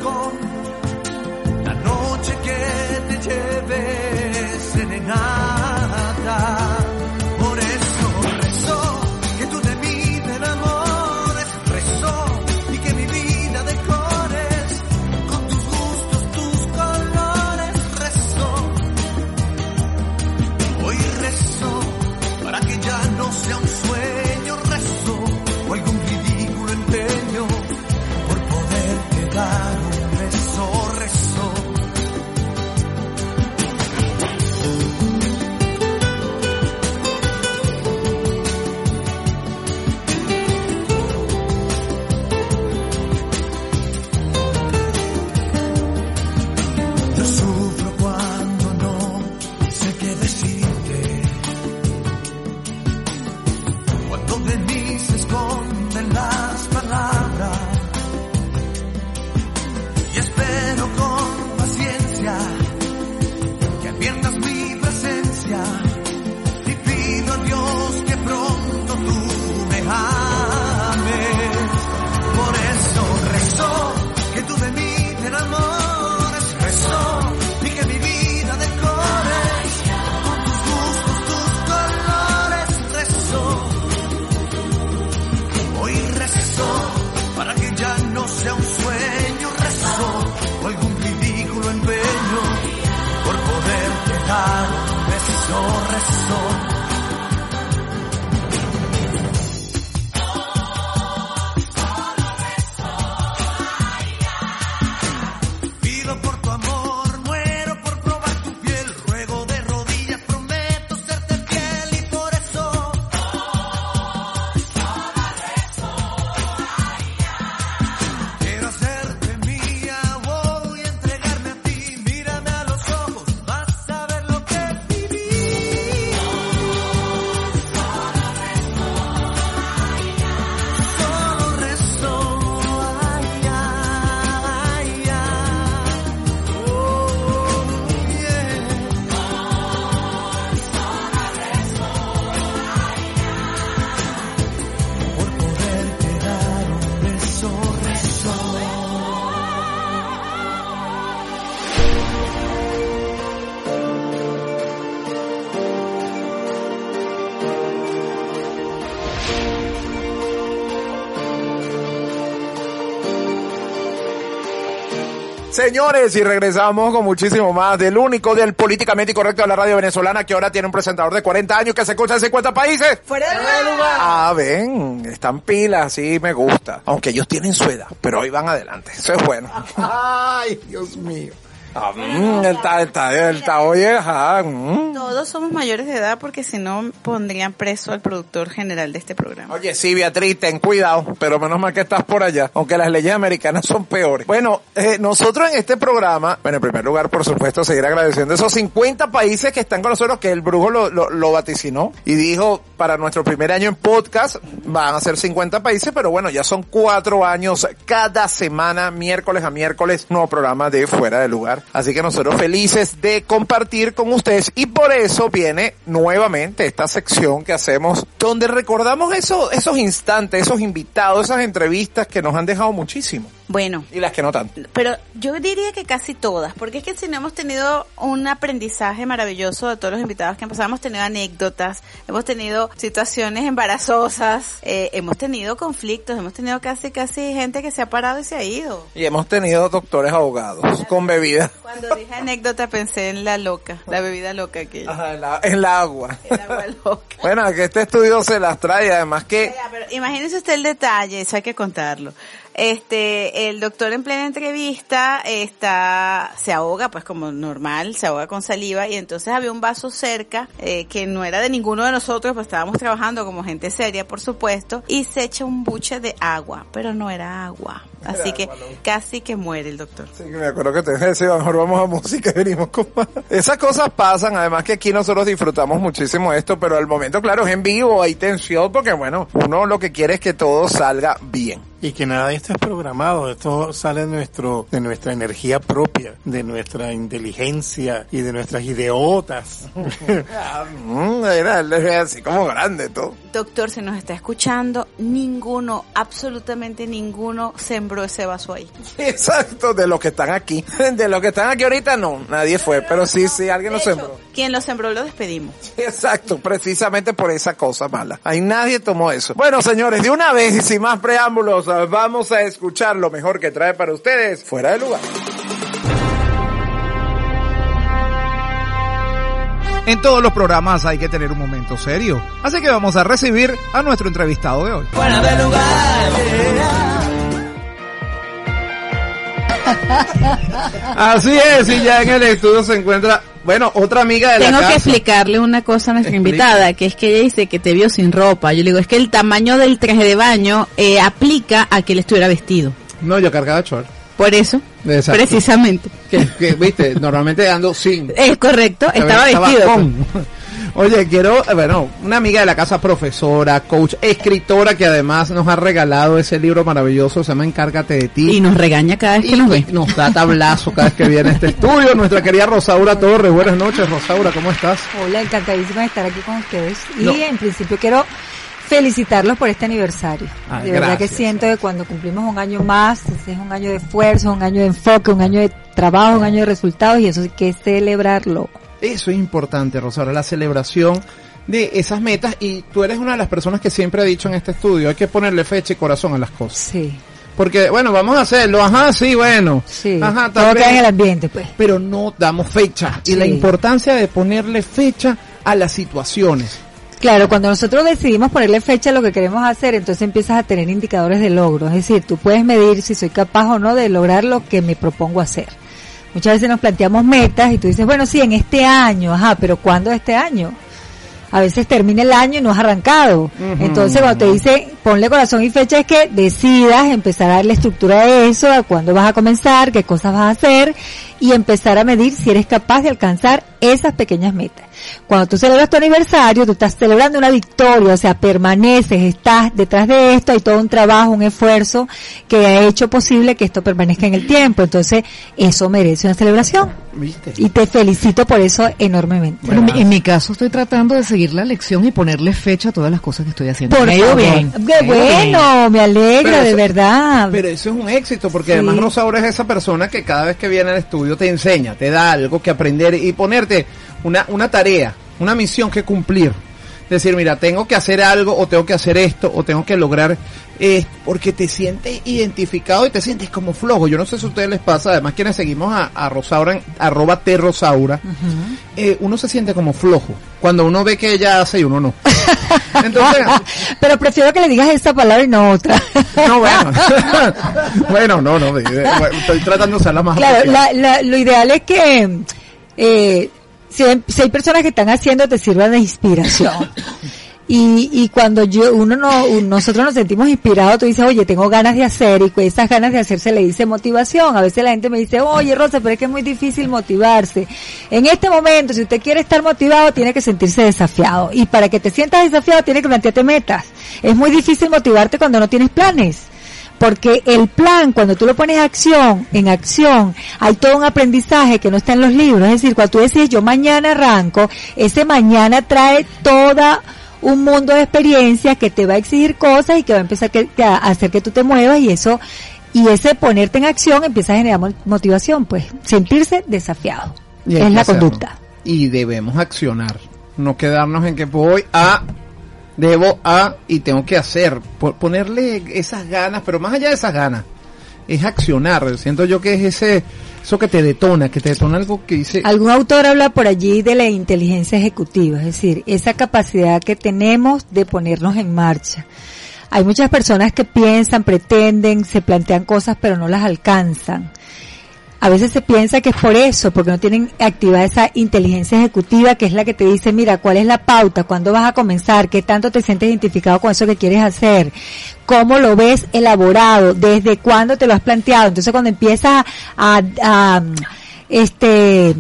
Señores, y regresamos con muchísimo más del único, del políticamente incorrecto de la radio venezolana que ahora tiene un presentador de 40 años que se escucha en 50 países. Fuera de lugar. Ah, ven, están pilas, sí, me gusta. Aunque ellos tienen su edad, pero hoy van adelante. Eso es bueno. Ay, Dios mío. Ah, él está, él está, él está, oye, ajá. Todos somos mayores de edad porque si no pondrían preso al productor general de este programa. Oye, sí, Beatriz, ten cuidado, pero menos mal que estás por allá, aunque las leyes americanas son peores. Bueno, eh, nosotros en este programa, bueno, en primer lugar, por supuesto, seguir agradeciendo esos 50 países que están con nosotros, que el brujo lo, lo, lo vaticinó y dijo, para nuestro primer año en podcast, van a ser 50 países, pero bueno, ya son cuatro años cada semana, miércoles a miércoles, nuevo programa de Fuera de Lugar. Así que nosotros felices de compartir con ustedes y por eso viene nuevamente esta sección que hacemos donde recordamos esos, esos instantes, esos invitados, esas entrevistas que nos han dejado muchísimo. Bueno, Y las que no tanto. pero yo diría que casi todas, porque es que si no hemos tenido un aprendizaje maravilloso de todos los invitados que han pasado, hemos tenido anécdotas, hemos tenido situaciones embarazosas, eh, hemos tenido conflictos, hemos tenido casi, casi gente que se ha parado y se ha ido. Y hemos tenido doctores ahogados con bebida. Cuando dije anécdota pensé en la loca, la bebida loca aquella. Ajá, en, la- en el agua. El agua loca. Bueno, que este estudio se las trae, además que pero imagínese usted el detalle, eso hay que contarlo. Este, el doctor en plena entrevista está, se ahoga, pues como normal, se ahoga con saliva y entonces había un vaso cerca eh, que no era de ninguno de nosotros, pues estábamos trabajando como gente seria, por supuesto, y se echa un buche de agua, pero no era agua, así que casi que muere el doctor. Sí, me acuerdo que te decía, mejor vamos a música y venimos con más. Esas cosas pasan, además que aquí nosotros disfrutamos muchísimo esto, pero al momento, claro, es en vivo, hay tensión, porque bueno, uno lo que quiere es que todo salga bien. Y que nada de esto es programado, esto sale de nuestro, de nuestra energía propia, de nuestra inteligencia y de nuestras ideotas. Mm, era, así como grande todo. Doctor, se nos está escuchando, ninguno, absolutamente ninguno sembró ese vaso ahí. Exacto, de los que están aquí. De los que están aquí ahorita no, nadie fue, pero sí, sí, alguien lo sembró. Quien lo sembró lo despedimos. Exacto, precisamente por esa cosa mala. Ahí nadie tomó eso. Bueno, señores, de una vez y sin más preámbulos, vamos a escuchar lo mejor que trae para ustedes fuera de lugar. En todos los programas hay que tener un momento serio. Así que vamos a recibir a nuestro entrevistado de hoy. Fuera de lugar. Así es, y ya en el estudio se encuentra, bueno, otra amiga de Tengo la que casa. explicarle una cosa a nuestra Explica. invitada, que es que ella dice que te vio sin ropa. Yo le digo, es que el tamaño del traje de baño eh, aplica a que él estuviera vestido. No, yo cargaba short. Por eso, Exacto. precisamente. Que, que, viste, normalmente ando sin. Es correcto, estaba vestido. con. Oye, quiero, bueno, una amiga de la casa, profesora, coach, escritora, que además nos ha regalado ese libro maravilloso, se llama Encárgate de ti. Y nos regaña cada vez que Y nos ve. nos da tablazo cada vez que viene a este estudio. Nuestra querida Rosaura Torres. Buenas noches, Rosaura, ¿cómo estás? Hola, encantadísima de estar aquí con ustedes. Y No. en principio quiero felicitarlos por este aniversario. Ay, de verdad gracias. que siento que cuando cumplimos un año más, ese es un año de esfuerzo, un año de enfoque, un año de trabajo, un año de resultados y eso hay que celebrarlo. Eso es importante, Rosaura, la celebración de esas metas. Y tú eres una de las personas que siempre ha dicho en este estudio, hay que ponerle fecha y corazón a las cosas. Sí, Porque, bueno, vamos a hacerlo, ajá, sí, bueno. sí. Ajá, Todo tal en el ambiente, pues. Pero no damos fecha. Y la importancia de ponerle fecha a las situaciones. Claro, cuando nosotros decidimos ponerle fecha a lo que queremos hacer, entonces empiezas a tener indicadores de logro. Es decir, tú puedes medir si soy capaz o no de lograr lo que me propongo hacer. Muchas veces nos planteamos metas y tú dices, bueno, sí, en este año, ajá, pero ¿cuándo este año? A veces termina el año y no has arrancado. Entonces, cuando te dice ponle corazón y fecha, es que decidas empezar a darle estructura a eso, a cuándo vas a comenzar, qué cosas vas a hacer y empezar a medir si eres capaz de alcanzar esas pequeñas metas. Cuando tú celebras tu aniversario, tú estás celebrando una victoria, o sea, permaneces, estás detrás de esto, hay todo un trabajo, un esfuerzo que ha hecho posible que esto permanezca en el tiempo. Entonces, eso merece una celebración. ¿Viste? Y te felicito por eso enormemente. Bueno, en mi caso estoy tratando de seguir la lección y ponerle fecha a todas las cosas que estoy haciendo. Por favor. bien. Qué bueno, me alegra, de verdad. Pero eso es un éxito, porque Sí. además Rosaura es esa persona que cada vez que viene al estudio te enseña, te da algo que aprender y ponerte una, una tarea, una misión que cumplir. Decir, mira, tengo que hacer algo, o tengo que hacer esto, o tengo que lograr, eh, porque te sientes identificado y te sientes como flojo. Yo no sé si a ustedes les pasa, además quienes seguimos a, a Rosaura, arroba T Rosaura, eh, uno se siente como flojo. Cuando uno ve que ella hace y uno no. Entonces, Pero prefiero que le digas esa palabra y no otra. no, bueno. bueno, no, no, eh, estoy tratando de usar la más Claro, la, la- lo ideal es que eh, si, hay, si hay personas que están haciendo te sirvan de inspiración. Y, y cuando yo uno no nosotros nos sentimos inspirados, tú dices, oye, tengo ganas de hacer y con esas ganas de hacer se le dice motivación. A veces la gente me dice, oye, Rosa, pero es que es muy difícil motivarse. En este momento, si usted quiere estar motivado, tiene que sentirse desafiado. Y para que te sientas desafiado, tiene que plantearte metas. Es muy difícil motivarte cuando no tienes planes. Porque el plan, cuando tú lo pones acción, en acción, hay todo un aprendizaje que no está en los libros. Es decir, cuando tú decides yo mañana arranco, ese mañana trae toda un mundo de experiencias que te va a exigir cosas y que va a empezar que- que a hacer que tú te muevas y eso Y ese ponerte en acción empieza a generar mo- motivación, pues sentirse desafiado. Y Es la hacerlo. conducta. Y debemos accionar. No quedarnos en que voy a, debo a y tengo que hacer. Po- Ponerle esas ganas, pero más allá de esas ganas, es accionar. Siento yo que es ese, eso que te detona, que te detona algo que dice, Algún autor habla por allí de la inteligencia ejecutiva, es decir, esa capacidad que tenemos de ponernos en marcha. Hay muchas personas que piensan, pretenden, se plantean cosas pero no las alcanzan. A veces se piensa que es por eso, porque no tienen activada esa inteligencia ejecutiva que es la que te dice, mira, ¿cuál es la pauta? ¿Cuándo vas a comenzar? ¿Qué tanto te sientes identificado con eso que quieres hacer? ¿Cómo lo ves elaborado? ¿Desde cuándo te lo has planteado? Entonces cuando empiezas a, a, este,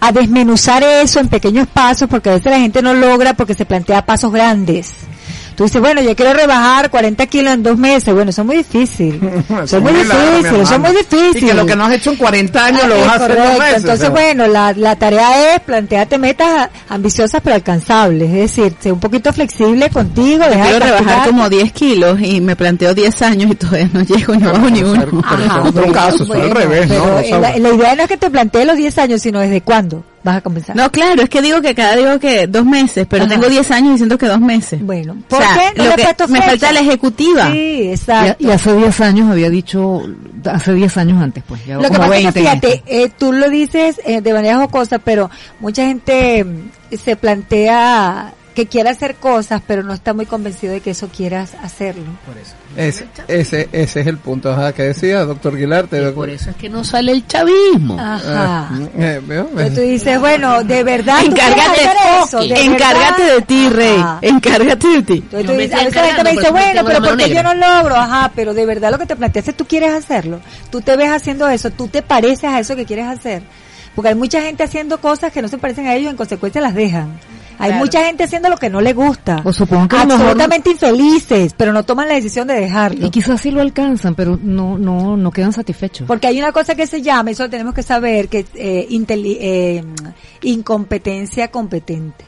a desmenuzar eso en pequeños pasos, porque a veces la gente no logra porque se plantea pasos grandes. Tú dices, bueno, yo quiero rebajar 40 kilos en dos meses. Bueno, eso es muy difícil. Eso es muy difícil, eso es muy difícil. Y que lo que no has hecho en 40 años lo vas a hacer en dos correcto. meses. Entonces, o sea. bueno, la, la tarea es plantearte metas ambiciosas pero alcanzables. Es decir, ser un poquito flexible contigo. dejar Quiero de rebajar como 10 kilos y me planteo 10 años y todavía no llego no bajo ni uno. Pero Ajá, es otro bueno, caso, es al bueno, revés, ¿no? la, la idea no es que te plantees los 10 años, sino desde cuándo vas a comenzar. No, claro, es que digo que cada digo que dos meses, pero Ajá. tengo 10 años diciendo que dos meses. Bueno, o ¿por sea, qué no lo le que me fecha? falta la ejecutiva. Sí, exacto. Y, y hace 10 años había dicho, hace 10 años antes, pues, ya Lo que pasa es 20 que fíjate, eh, tú lo dices eh, de manera jocosa, pero mucha gente mm, se plantea que quiere hacer cosas, pero no está muy convencido de que eso quieras hacerlo. Ese, ese, ese es el punto ajá, que decía doctor Guilarte. Por eso es que no sale el chavismo. Ajá. Eh, ¿veo? Entonces tú dices, bueno, de verdad Encárgate, hacer eso, de encárgate verdad. de ti, Rey. Ajá. Encárgate de ti. Entonces tú dices, a veces la gente me dice, por eso bueno, pero ¿por qué yo no logro? Ajá, pero de verdad lo que te planteaste, tú quieres hacerlo. Tú te ves haciendo eso, tú te pareces a eso que quieres hacer. Porque hay mucha gente haciendo cosas que no se parecen a ellos y en consecuencia las dejan. Hay Claro. mucha gente haciendo lo que no le gusta. O supongo que mejor- Absolutamente infelices, pero no toman la decisión de dejarlo. Y quizás sí lo alcanzan, pero no, no, no quedan satisfechos. Porque hay una cosa que se llama, eso lo tenemos que saber, que es eh, eh, incompetencia competente.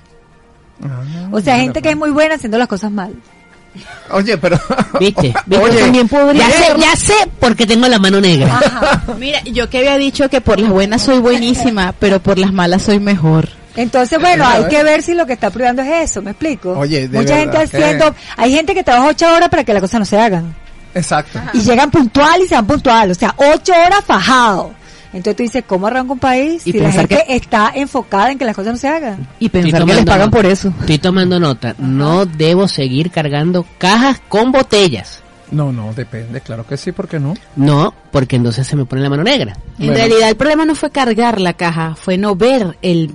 Ah, O sea, gente que es muy buena haciendo las cosas mal. Oye, pero. ¿Viste? ¿Viste? Oye, también podría Ya sé, ya sé porque tengo la mano negra. Mira, yo que había dicho que por las buenas soy buenísima, pero por las malas soy mejor. Entonces, bueno, hay que ver si lo que está privando es eso, ¿me explico? Oye, de Mucha gente verdad que- haciendo, hay gente que trabaja ocho horas para que las cosas no se hagan. Exacto. Y llegan puntual y se van puntual, o sea, ocho horas fajado. Entonces tú dices, ¿cómo arranca un país Y si la pensar gente está enfocada en que las cosas no se hagan? Y pensar que les pagan nota. por eso. Estoy tomando nota. No debo seguir cargando cajas con botellas. No, no, depende, claro que sí, ¿por qué no? No, porque entonces se me pone la mano negra. En Bueno. realidad el problema no fue cargar la caja, fue no ver el,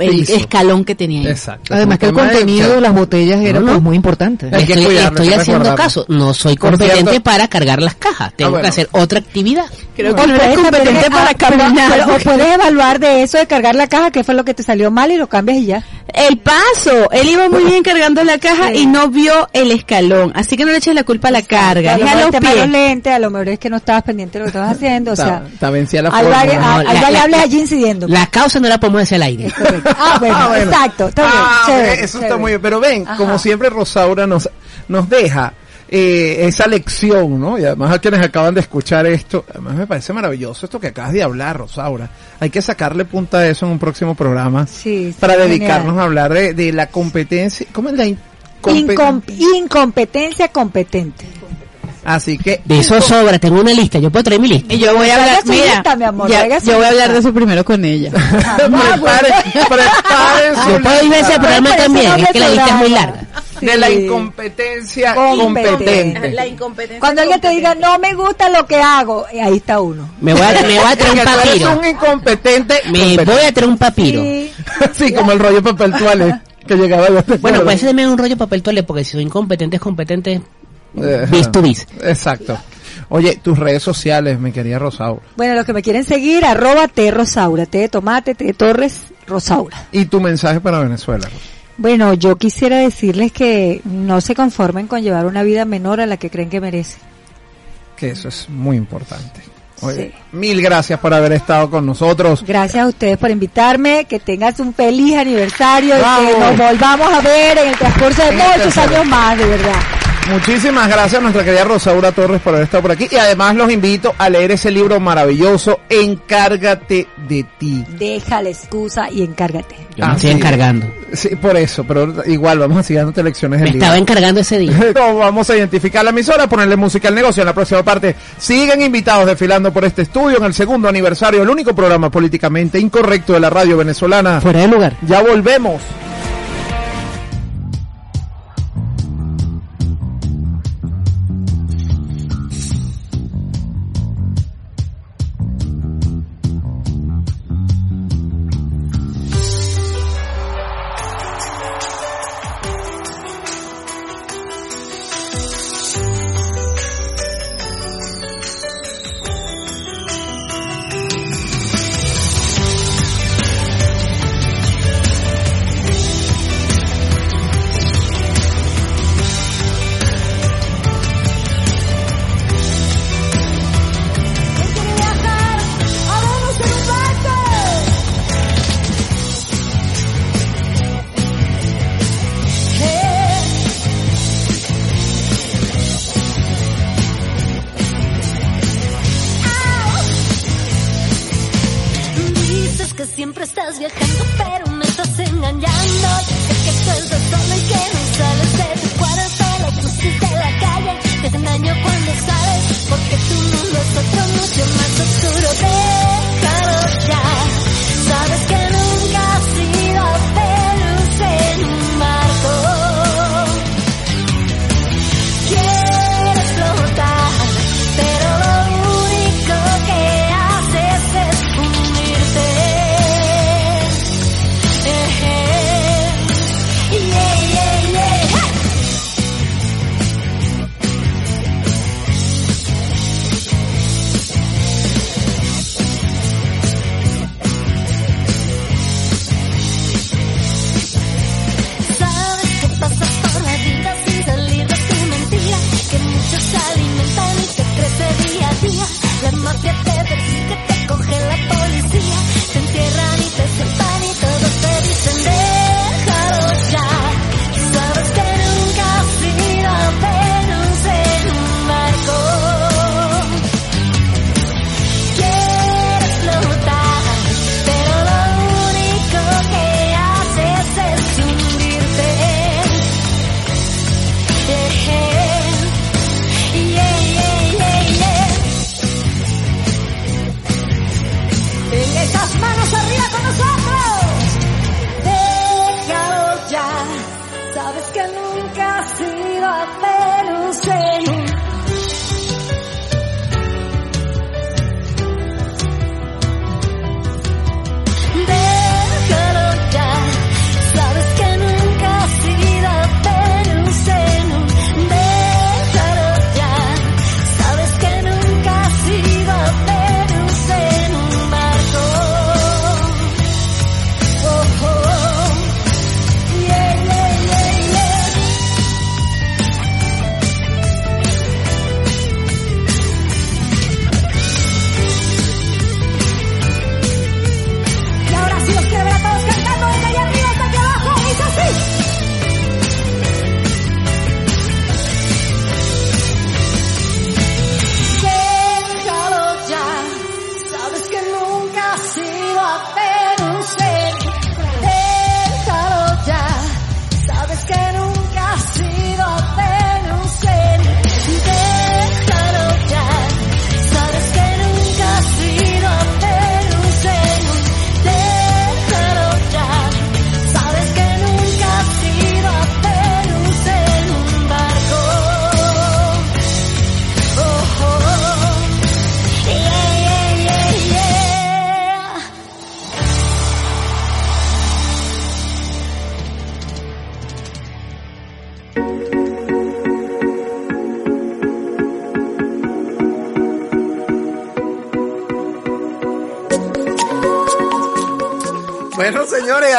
el Piso. escalón que tenía ahí. Exacto. Además que el de- contenido de las botellas era No, no. pues muy importante. Que estoy cuidarlo, haciendo recordarlo. caso. No soy competente cierto- para cargar las cajas. Tengo bueno. que hacer otra actividad. Creo O que no eres puedes competente también- para ah, caminar. pero- o puedes evaluar de eso de cargar la caja, qué fue lo que te salió mal y lo cambias y ya. El paso, él iba muy bien cargando la caja Sí. y no vio el escalón, así que no le eches la culpa a la carga, a lo mejor los pies. lentes, a lo mejor es que no estabas pendiente de lo que estabas haciendo, o sea, está vencida la forma. hay- variables allí incidiendo. La causa no la podemos decir al aire. Ah, bueno, Ah, bueno. exacto, está bien, Ah, chévere, eso está muy bien. Pero ven, Ajá. como siempre Rosaura nos, nos deja eh, esa lección, ¿no? Y además a quienes acaban de escuchar esto, además me parece maravilloso esto que acabas de hablar, Rosaura. Hay que sacarle punta a eso en un próximo programa Sí, sí, para genial. dedicarnos a hablar de, de la competencia. ¿Cómo es la in- Incom- competencia? incompetencia competente. Así que De eso sobra. Tengo una lista. Yo puedo traer mi lista. Y yo voy a hablar, mira, lista, mi amor, ya- yo voy a hablar de eso primero con ella. preparen, preparen su Yo puedo irme a ese programa también. Es que la lista es muy larga. de la Sí. incompetencia Competente. competente. incompetencia. Cuando alguien te diga, no me gusta lo que hago, eh, ahí está uno. Me voy a, me voy a traer un Que tú eres papiro. un incompetente. Me competente. voy a traer un papiro. Sí. sí, como el rollo papel toalé que llegaba te Bueno, pues ese también es un rollo papel toalé, porque si soy incompetente, es competente. Ajá. bis to bis. Exacto. Oye, tus redes sociales, mi querida Rosaura. Bueno, los que me quieren seguir, arroba T Rosaura, T de tomate, T de Torres, Rosaura. Y tu mensaje para Venezuela. Bueno, yo quisiera decirles que no se conformen con llevar una vida menor a la que creen que merecen. Que eso es muy importante. Oye, Sí. mil gracias por haber estado con nosotros. Gracias a ustedes por invitarme, que tengas un feliz aniversario y que nos volvamos a ver en el transcurso de muchos años más, de verdad. Muchísimas gracias nuestra querida Rosaura Torres por haber estado por aquí. Y además los invito a leer ese libro maravilloso, Encárgate de ti. Deja la excusa y encárgate. Yo me ah, estoy sí. encargando. Sí, por eso, pero igual vamos a seguir dándote lecciones me. Estaba encargando ese día. vamos a identificar la emisora, ponerle música al negocio en la próxima parte. Siguen invitados desfilando por este estudio en el segundo aniversario, el único programa políticamente incorrecto de la radio venezolana. Fuera de lugar. Ya volvemos. futuro de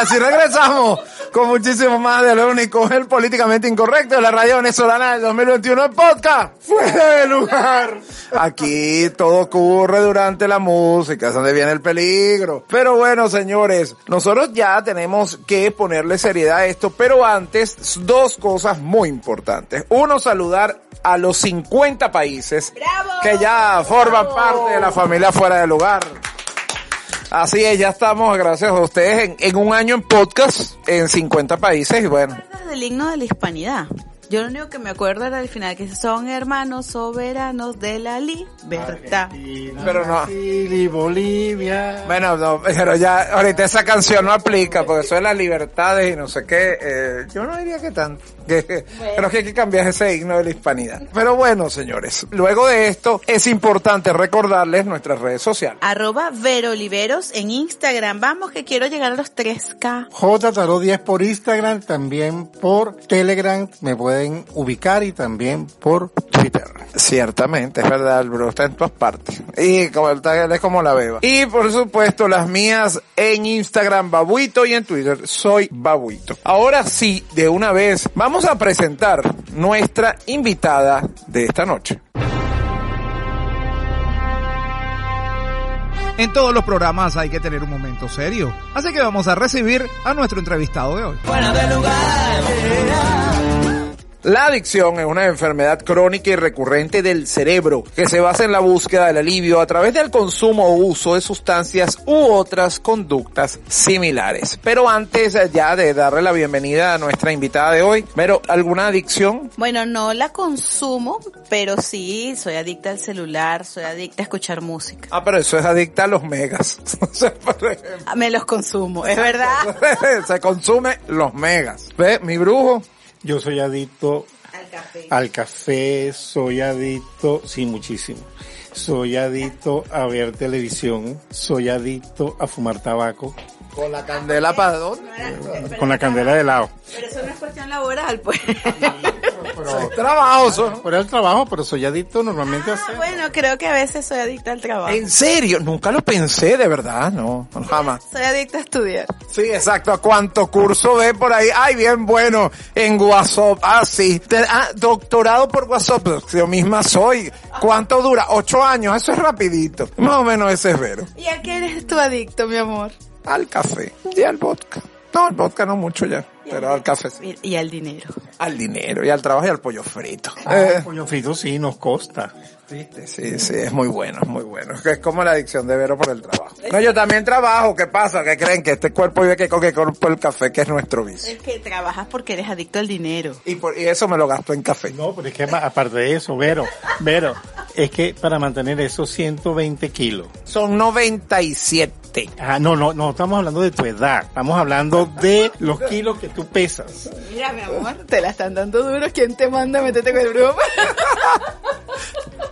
así regresamos con muchísimo más de lo único, el políticamente incorrecto de la radio venezolana del 2021 en podcast. Fuera de lugar. Aquí todo ocurre durante la música, es donde viene el peligro. Pero bueno, señores, nosotros ya tenemos que ponerle seriedad a esto, pero antes dos cosas muy importantes. Uno, saludar a los 50 países ¡Bravo! que ya forman ¡Bravo! parte de la familia fuera de lugar. Así es, ya estamos, gracias a ustedes, en, un año en podcast en 50 países y bueno. del himno de la hispanidad? Yo lo único que me acuerdo era el final, que son hermanos soberanos de la libertad. Pero no. Chile, Bolivia. Bueno, no, pero ya, ahorita esa canción no aplica, porque eso de las libertades y no sé qué, eh, yo no diría que tanto. Que, Creo que hay que cambiar ese himno de la hispanidad. Pero bueno, señores, luego de esto, es importante recordarles nuestras redes sociales. Arroba Veroliveros en Instagram. Vamos que quiero llegar a los 3K. J Tarot 10 por Instagram, también por Telegram me pueden ubicar y también por Twitter. Ciertamente, es verdad, el bro está en todas partes. Y como él él es como la beba. Y por supuesto, las mías en Instagram, Babuito, y en Twitter, soy Babuito. Ahora sí, de una vez, vamos a presentar nuestra invitada de esta noche. En todos los programas hay que tener un momento serio. Así que vamos a recibir a nuestro entrevistado de hoy. La adicción es una enfermedad crónica y recurrente del cerebro que se basa en la búsqueda del alivio a través del consumo o uso de sustancias u otras conductas similares. Pero antes ya de darle la bienvenida a nuestra invitada de hoy, pero ¿alguna adicción? Bueno, no la consumo, pero sí soy adicta al celular, soy adicta a escuchar música. Ah, pero eso es adicta a los megas. Ah, Me los consumo, es verdad. se consume los megas. ¿Ve? Mi brujo. Yo soy adicto al café, soy adicto, sí, muchísimo. Soy adicto a ver televisión, soy adicto a fumar tabaco. ¿Con la candela para dónde? Con la candela de lado. Pero eso no es cuestión laboral, pues. trabajo. eso. Por el trabajo, pero soy adicto normalmente a hacer. Bueno, creo que a veces soy adicta al trabajo. ¿En serio? Nunca lo pensé, de verdad, no, jamás. Soy adicta a estudiar. Sí, exacto. ¿A cuánto curso ve por ahí? Ay, bien bueno. En WhatsApp. Ah, sí. Ah, doctorado por WhatsApp. Yo misma soy. ¿Cuánto dura? Ocho años. Eso es rapidito. Más o menos ese es vero. ¿Y a qué eres tú adicto, mi amor? Al café y al vodka. No, al vodka no mucho ya. Pero al café sí. Y, y al dinero. Al dinero y al trabajo y al pollo frito. Ah, Eh, el pollo frito sí, nos costa. ¿Viste? Sí, sí, es muy bueno, es muy bueno. Es como la adicción de Vero por el trabajo. No, yo también trabajo. ¿Qué pasa? ¿Qué creen? Que este cuerpo vive que con que cuerpo el café, que es nuestro vicio. Es que trabajas porque eres adicto al dinero. Y, por, y eso me lo gasto en café. No, pero es que aparte de eso, Vero, Vero, es que para mantener esos 120 kilos. Son 97. Ah, no, no, no estamos hablando de tu edad, estamos hablando de los kilos que tú pesas. Mira, mi amor, te la están dando duro. ¿Quién te manda a meterte con el brujo?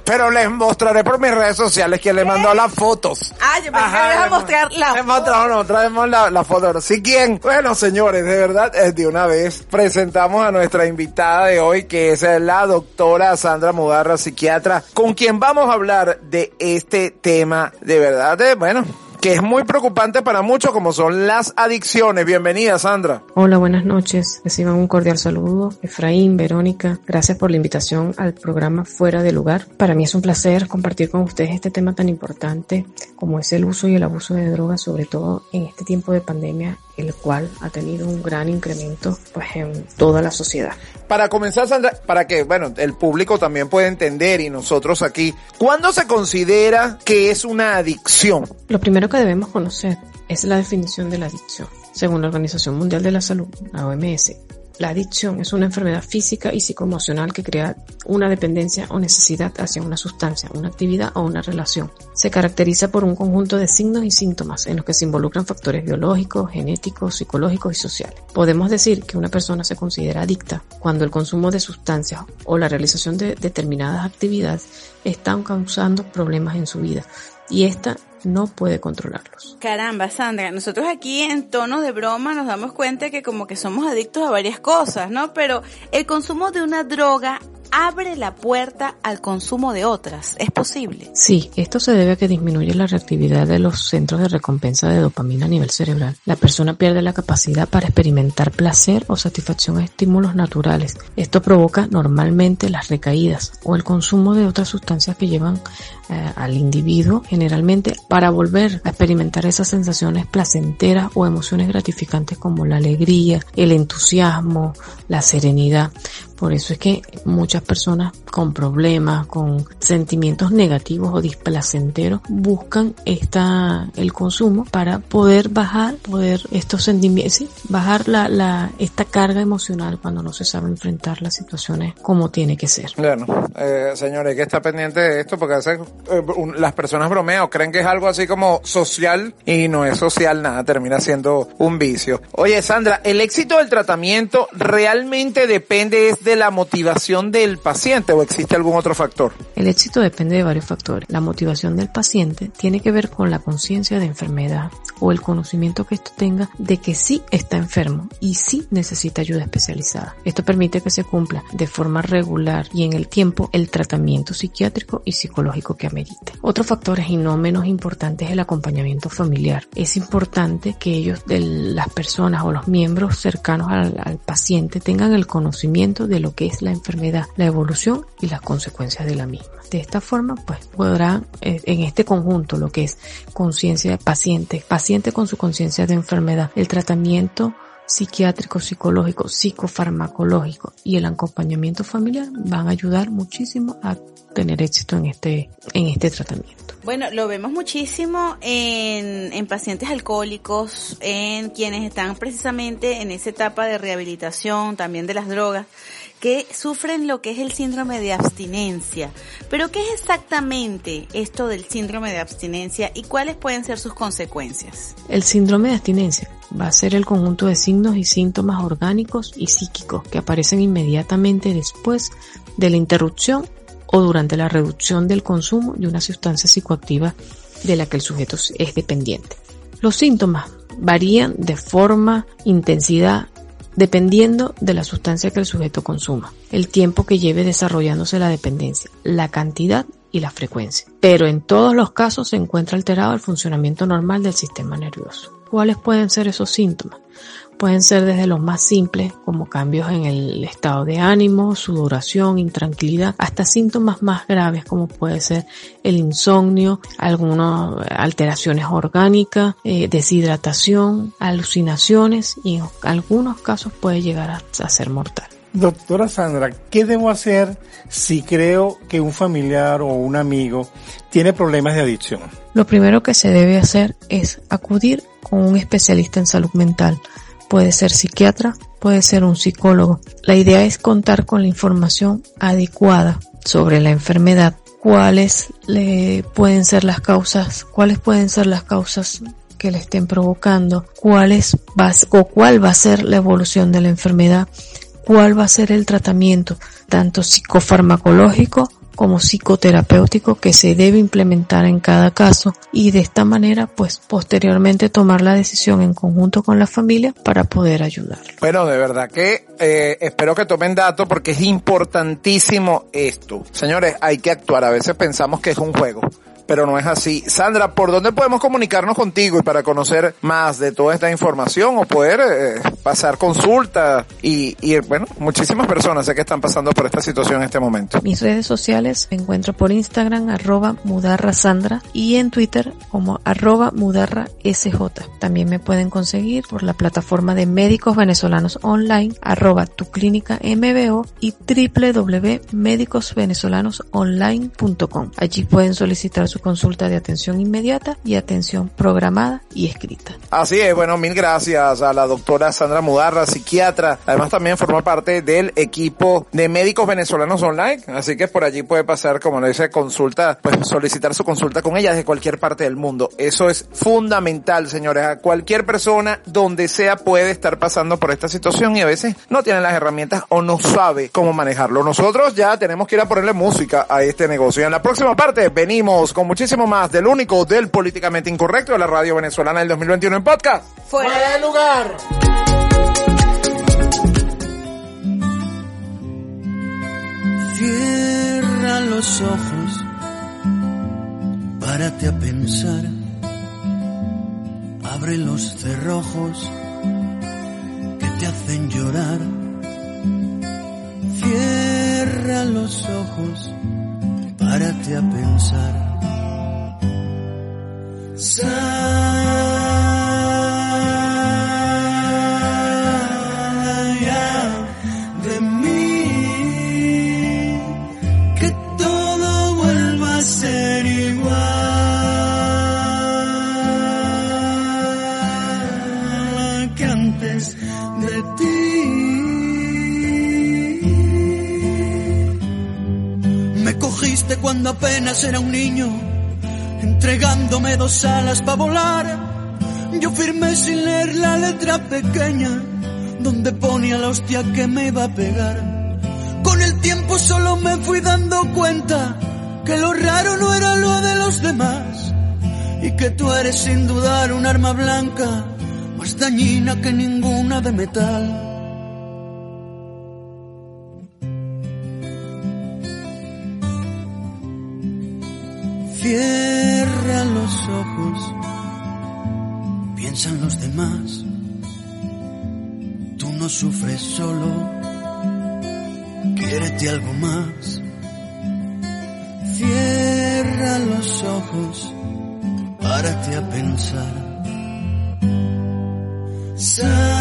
Pero les mostraré por mis redes sociales que le mandó las fotos. Ah, yo pensé que ibas a mostrar la Le mostramos, no, traemos la, la foto. Sí, ¿quién? Bueno, señores, de verdad, eh, de una vez presentamos a nuestra invitada de hoy, que es la doctora Sandra Mudarra, psiquiatra, con quien vamos a hablar de este tema, de verdad, de, bueno, que es muy preocupante para muchos, como son las adicciones. Bienvenida, Sandra. Hola, buenas noches. Reciban un cordial saludo. Efraín, Verónica, gracias por la invitación al programa Fuera de Lugar. Para mí es un placer compartir con ustedes este tema tan importante como es el uso y el abuso de drogas, sobre todo en este tiempo de pandemia, el cual ha tenido un gran incremento pues en toda la sociedad. Para comenzar, Sandra, para que, bueno, el público también pueda entender y nosotros aquí, ¿cuándo se considera que es una adicción? Lo primero que debemos conocer es la definición de la adicción. Según la Organización Mundial de la Salud, la OMS, la adicción es una enfermedad física y psicoemocional que crea una dependencia o necesidad hacia una sustancia, una actividad o una relación. Se caracteriza por un conjunto de signos y síntomas en los que se involucran factores biológicos, genéticos, psicológicos y sociales. Podemos decir que una persona se considera adicta cuando el consumo de sustancias o la realización de determinadas actividades están causando problemas en su vida y ésta no puede controlarlos. Caramba, Sandra, nosotros aquí en tono de broma nos damos cuenta que como que somos adictos a varias cosas, ¿no? Pero el consumo de una droga abre la puerta al consumo de otras. ¿Es posible? Sí, esto se debe a que disminuye la reactividad de los centros de recompensa de dopamina a nivel cerebral. La persona pierde la capacidad para experimentar placer o satisfacción a estímulos naturales. Esto provoca normalmente las recaídas o el consumo de otras sustancias que llevan eh, al individuo generalmente para volver a experimentar esas sensaciones placenteras o emociones gratificantes como la alegría, el entusiasmo, la serenidad. Por eso es que muchas personas con problemas, con sentimientos negativos o displacenteros buscan esta, el consumo para poder bajar, poder estos sentimientos, sí, bajar la, la, esta carga emocional cuando no se sabe enfrentar las situaciones como tiene que ser. Bueno, eh, señores, hay que estar pendiente de esto porque a veces eh, las personas bromean, creen que es algo así como social y no es social nada, termina siendo un vicio. Oye, Sandra, ¿el éxito del tratamiento realmente depende de la motivación del paciente o existe algún otro factor? El éxito depende de varios factores. La motivación del paciente tiene que ver con la conciencia de enfermedad o el conocimiento que esto tenga de que sí está enfermo y sí necesita ayuda especializada. Esto permite que se cumpla de forma regular y en el tiempo el tratamiento psiquiátrico y psicológico que amerite. Otro factor y no menos importante es el acompañamiento familiar. Es importante que ellos, las personas o los miembros cercanos al, al paciente tengan el conocimiento de lo que es la enfermedad, la evolución y las consecuencias de la misma. De esta forma, pues podrán eh, en este conjunto lo que es conciencia de paciente, paciente con su conciencia de enfermedad, el tratamiento psiquiátrico, psicológico, psicofarmacológico y el acompañamiento familiar van a ayudar muchísimo a tener éxito en este, en este tratamiento. Bueno, lo vemos muchísimo en, en pacientes alcohólicos, en quienes están precisamente en esa etapa de rehabilitación, también de las drogas, que sufren lo que es el síndrome de abstinencia. Pero ¿qué es exactamente esto del síndrome de abstinencia y cuáles pueden ser sus consecuencias? El síndrome de abstinencia va a ser el conjunto de signos y síntomas orgánicos y psíquicos que aparecen inmediatamente después de la interrupción o durante la reducción del consumo de una sustancia psicoactiva de la que el sujeto es dependiente. Los síntomas varían de forma, intensidad, dependiendo de la sustancia que el sujeto consuma, el tiempo que lleve desarrollándose la dependencia, la cantidad y la frecuencia. Pero en todos los casos se encuentra alterado el funcionamiento normal del sistema nervioso. ¿Cuáles pueden ser esos síntomas? Pueden ser desde los más simples, como cambios en el estado de ánimo, sudoración, intranquilidad, hasta síntomas más graves, como puede ser el insomnio, algunas alteraciones orgánicas, eh, deshidratación, alucinaciones y en algunos casos puede llegar a, a ser mortal. Doctora Sandra, ¿qué debo hacer si creo que un familiar o un amigo tiene problemas de adicción? Lo primero que se debe hacer es acudir con un especialista en salud mental. Puede ser psiquiatra, puede ser un psicólogo. La idea es contar con la información adecuada sobre la enfermedad, cuáles le pueden ser las causas, cuáles pueden ser las causas que le estén provocando, cuáles va, o cuál va a ser la evolución de la enfermedad, cuál va a ser el tratamiento, tanto psicofarmacológico como psicoterapéutico que se debe implementar en cada caso y de esta manera pues posteriormente tomar la decisión en conjunto con la familia para poder ayudar. Bueno, de verdad que eh, espero que tomen datos porque es importantísimo esto. Señores, hay que actuar. A veces pensamos que es un juego. Pero no es así. Sandra, ¿por dónde podemos comunicarnos contigo y para conocer más de toda esta información o poder eh, pasar consulta y, bueno, muchísimas personas sé que están pasando por esta situación en este momento? Mis redes sociales me encuentro por Instagram arroba mudarra sandra y en Twitter como arroba mudarra sj. También me pueden conseguir por la plataforma de médicos venezolanos online arroba tu clínica mbo y www.médicosvenezolanosonline.com. Allí pueden solicitar su consulta de atención inmediata y atención programada y escrita. Así es, bueno, mil gracias a la doctora Sandra Mudarra, psiquiatra. Además también forma parte del equipo de médicos venezolanos online. Así que por allí puede pasar, como le dice, consulta, pues solicitar su consulta con ella desde cualquier parte del mundo. Eso es fundamental, señores. A cualquier persona, donde sea, puede estar pasando por esta situación y a veces no tiene las herramientas o no sabe cómo manejarlo. Nosotros ya tenemos que ir a ponerle música a este negocio. Y en la próxima parte venimos con muchísimo más del único, del políticamente incorrecto de la radio venezolana del 2021 en podcast. Fuera de lugar. Si los ojos, párate a pensar, abre los cerrojos que te hacen llorar, cierra los ojos, párate a pensar. Cuando apenas era un niño, entregándome dos alas para volar. Yo firmé sin leer la letra pequeña, donde ponía la hostia que me iba a pegar. Con el tiempo solo me fui dando cuenta que lo raro no era lo de los demás y que tú eres sin dudar un arma blanca más dañina que ninguna de metal. Cierra los ojos, piensa en los demás. Tú no sufres solo, quiérete algo más. Cierra los ojos, párate a pensar. Saya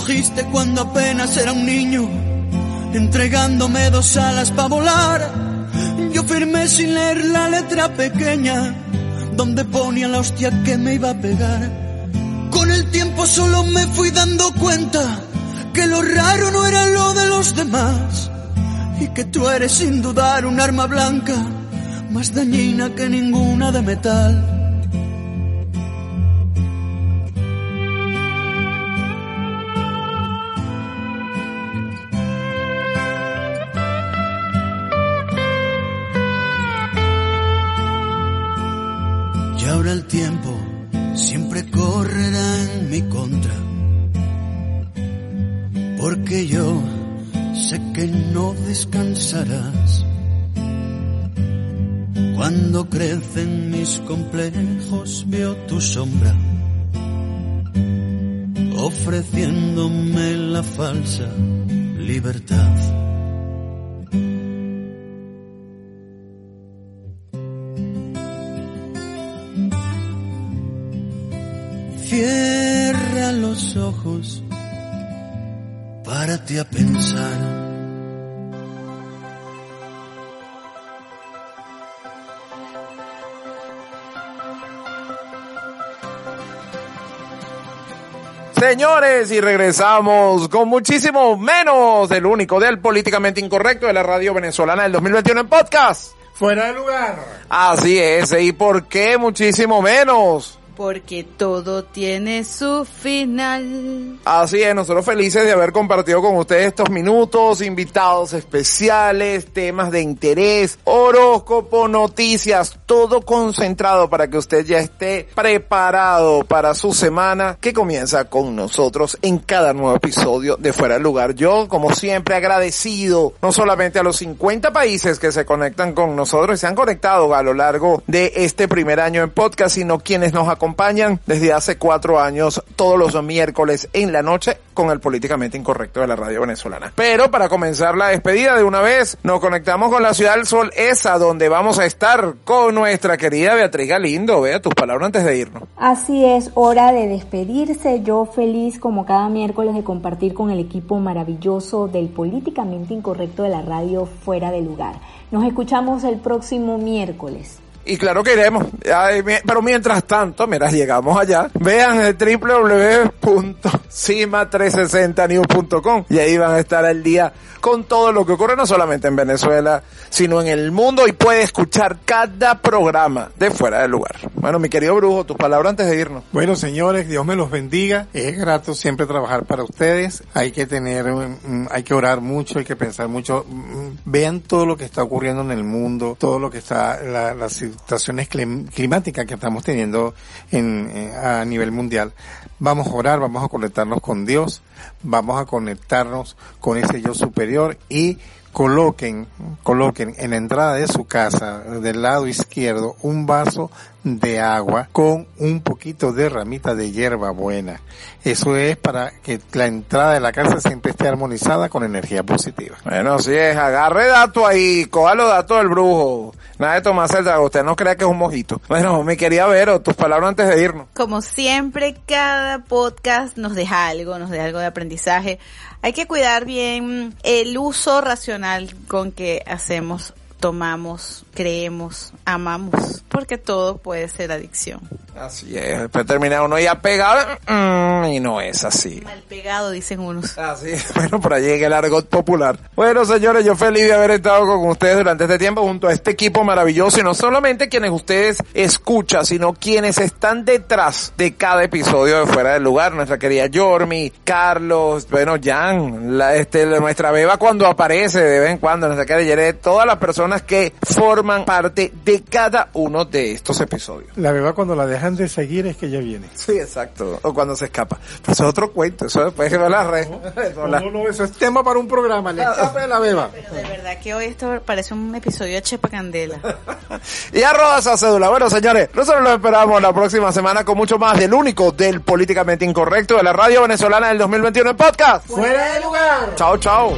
cogiste cuando apenas era un niño, entregándome dos alas para volar. Yo firmé sin leer la letra pequeña, donde ponía la hostia que me iba a pegar. Con el tiempo solo me fui dando cuenta que lo raro no era lo de los demás y que tú eres sin dudar un arma blanca más dañina que ninguna de metal. Tiempo siempre correrá en mi contra. Porque yo sé que no descansarás. Cuando crecen mis complejos veo tu sombra. Ofreciéndome la falsa libertad. Los ojos, párate a pensar. Señores, y regresamos con muchísimo menos del único del políticamente incorrecto de la radio venezolana del 2021 en podcast. Fuera de lugar. Así es, ¿y por qué muchísimo menos? Porque todo tiene su final. Así es, nosotros felices de haber compartido con ustedes estos minutos, invitados especiales, temas de interés, horóscopo, noticias, todo concentrado para que usted ya esté preparado para su semana que comienza con nosotros en cada nuevo episodio de Fuera del Lugar. Yo, como siempre, agradecido no solamente a los 50 países que se conectan con nosotros y se han conectado a lo largo de este primer año en podcast, sino quienes nos acompañan desde hace cuatro años todos los miércoles en la noche con el políticamente incorrecto de la radio venezolana. Pero para comenzar la despedida de una vez, nos conectamos con la ciudad del sol, esa donde vamos a estar con nuestra querida Beatriz Galindo. Vea tus palabras antes de irnos. Así es, hora de despedirse. Yo feliz como cada miércoles de compartir con el equipo maravilloso del políticamente incorrecto de la radio fuera de lugar. Nos escuchamos el próximo miércoles. Y claro que iremos. Pero mientras tanto, mira, llegamos allá. Vean el www cima360news.com y ahí van a estar al día con todo lo que ocurre no solamente en Venezuela, sino en el mundo y puede escuchar cada programa de fuera del lugar. Bueno, mi querido Brujo, tus palabras antes de irnos. Bueno, señores, Dios me los bendiga. Es grato siempre trabajar para ustedes. Hay que tener, mm, hay que orar mucho, hay que pensar mucho. Mm, Vean todo lo que está ocurriendo en el mundo, todo lo que está, la- las situaciones clim- climáticas que estamos teniendo en, eh, a nivel mundial. Vamos a orar, vamos a conectarnos con Dios, vamos a conectarnos con ese yo superior y coloquen, coloquen en la entrada de su casa, del lado izquierdo, un vaso de agua con un poquito de ramita de hierba buena. Eso es para que la entrada de la casa siempre esté armonizada con energía positiva. Bueno, así es, agarre datos ahí, coja los datos del brujo. Nada de tomarse el trago, usted no crea que es un mojito. Bueno, mi querida Vero, tus palabras antes de irnos. Como siempre, cada podcast nos deja algo, nos deja algo de aprendizaje. Hay que cuidar bien el uso racional con que hacemos, tomamos, creemos, amamos, porque todo puede ser adicción. Así es, después termina uno ya pegado mm, y no es así. Mal pegado, dicen unos. Así es, bueno, por allí llega el argot popular. Bueno, señores, yo feliz de haber estado con ustedes durante este tiempo junto a este equipo maravilloso y no solamente quienes ustedes escuchan, sino quienes están detrás de cada episodio de Fuera del Lugar. Nuestra querida Yormi, Carlos, bueno, Jan, la, este, nuestra beba cuando aparece de vez en cuando, nuestra querida Yeret, todas las personas que forman parte de cada uno de estos episodios. La beba cuando la dejan de seguir es que ya viene. Sí, exacto. O cuando se escapa. Eso es otro cuento. Eso después que va a la red. No, no, eso es tema para un programa. Le escape de la beba. Pero de verdad que hoy esto parece un episodio de Chepa Candela. Y arroba esa cédula. Bueno, señores, nosotros los esperamos la próxima semana con mucho más del único, del políticamente incorrecto de la radio venezolana del 2021 en podcast. Fuera de lugar. Chao, chao.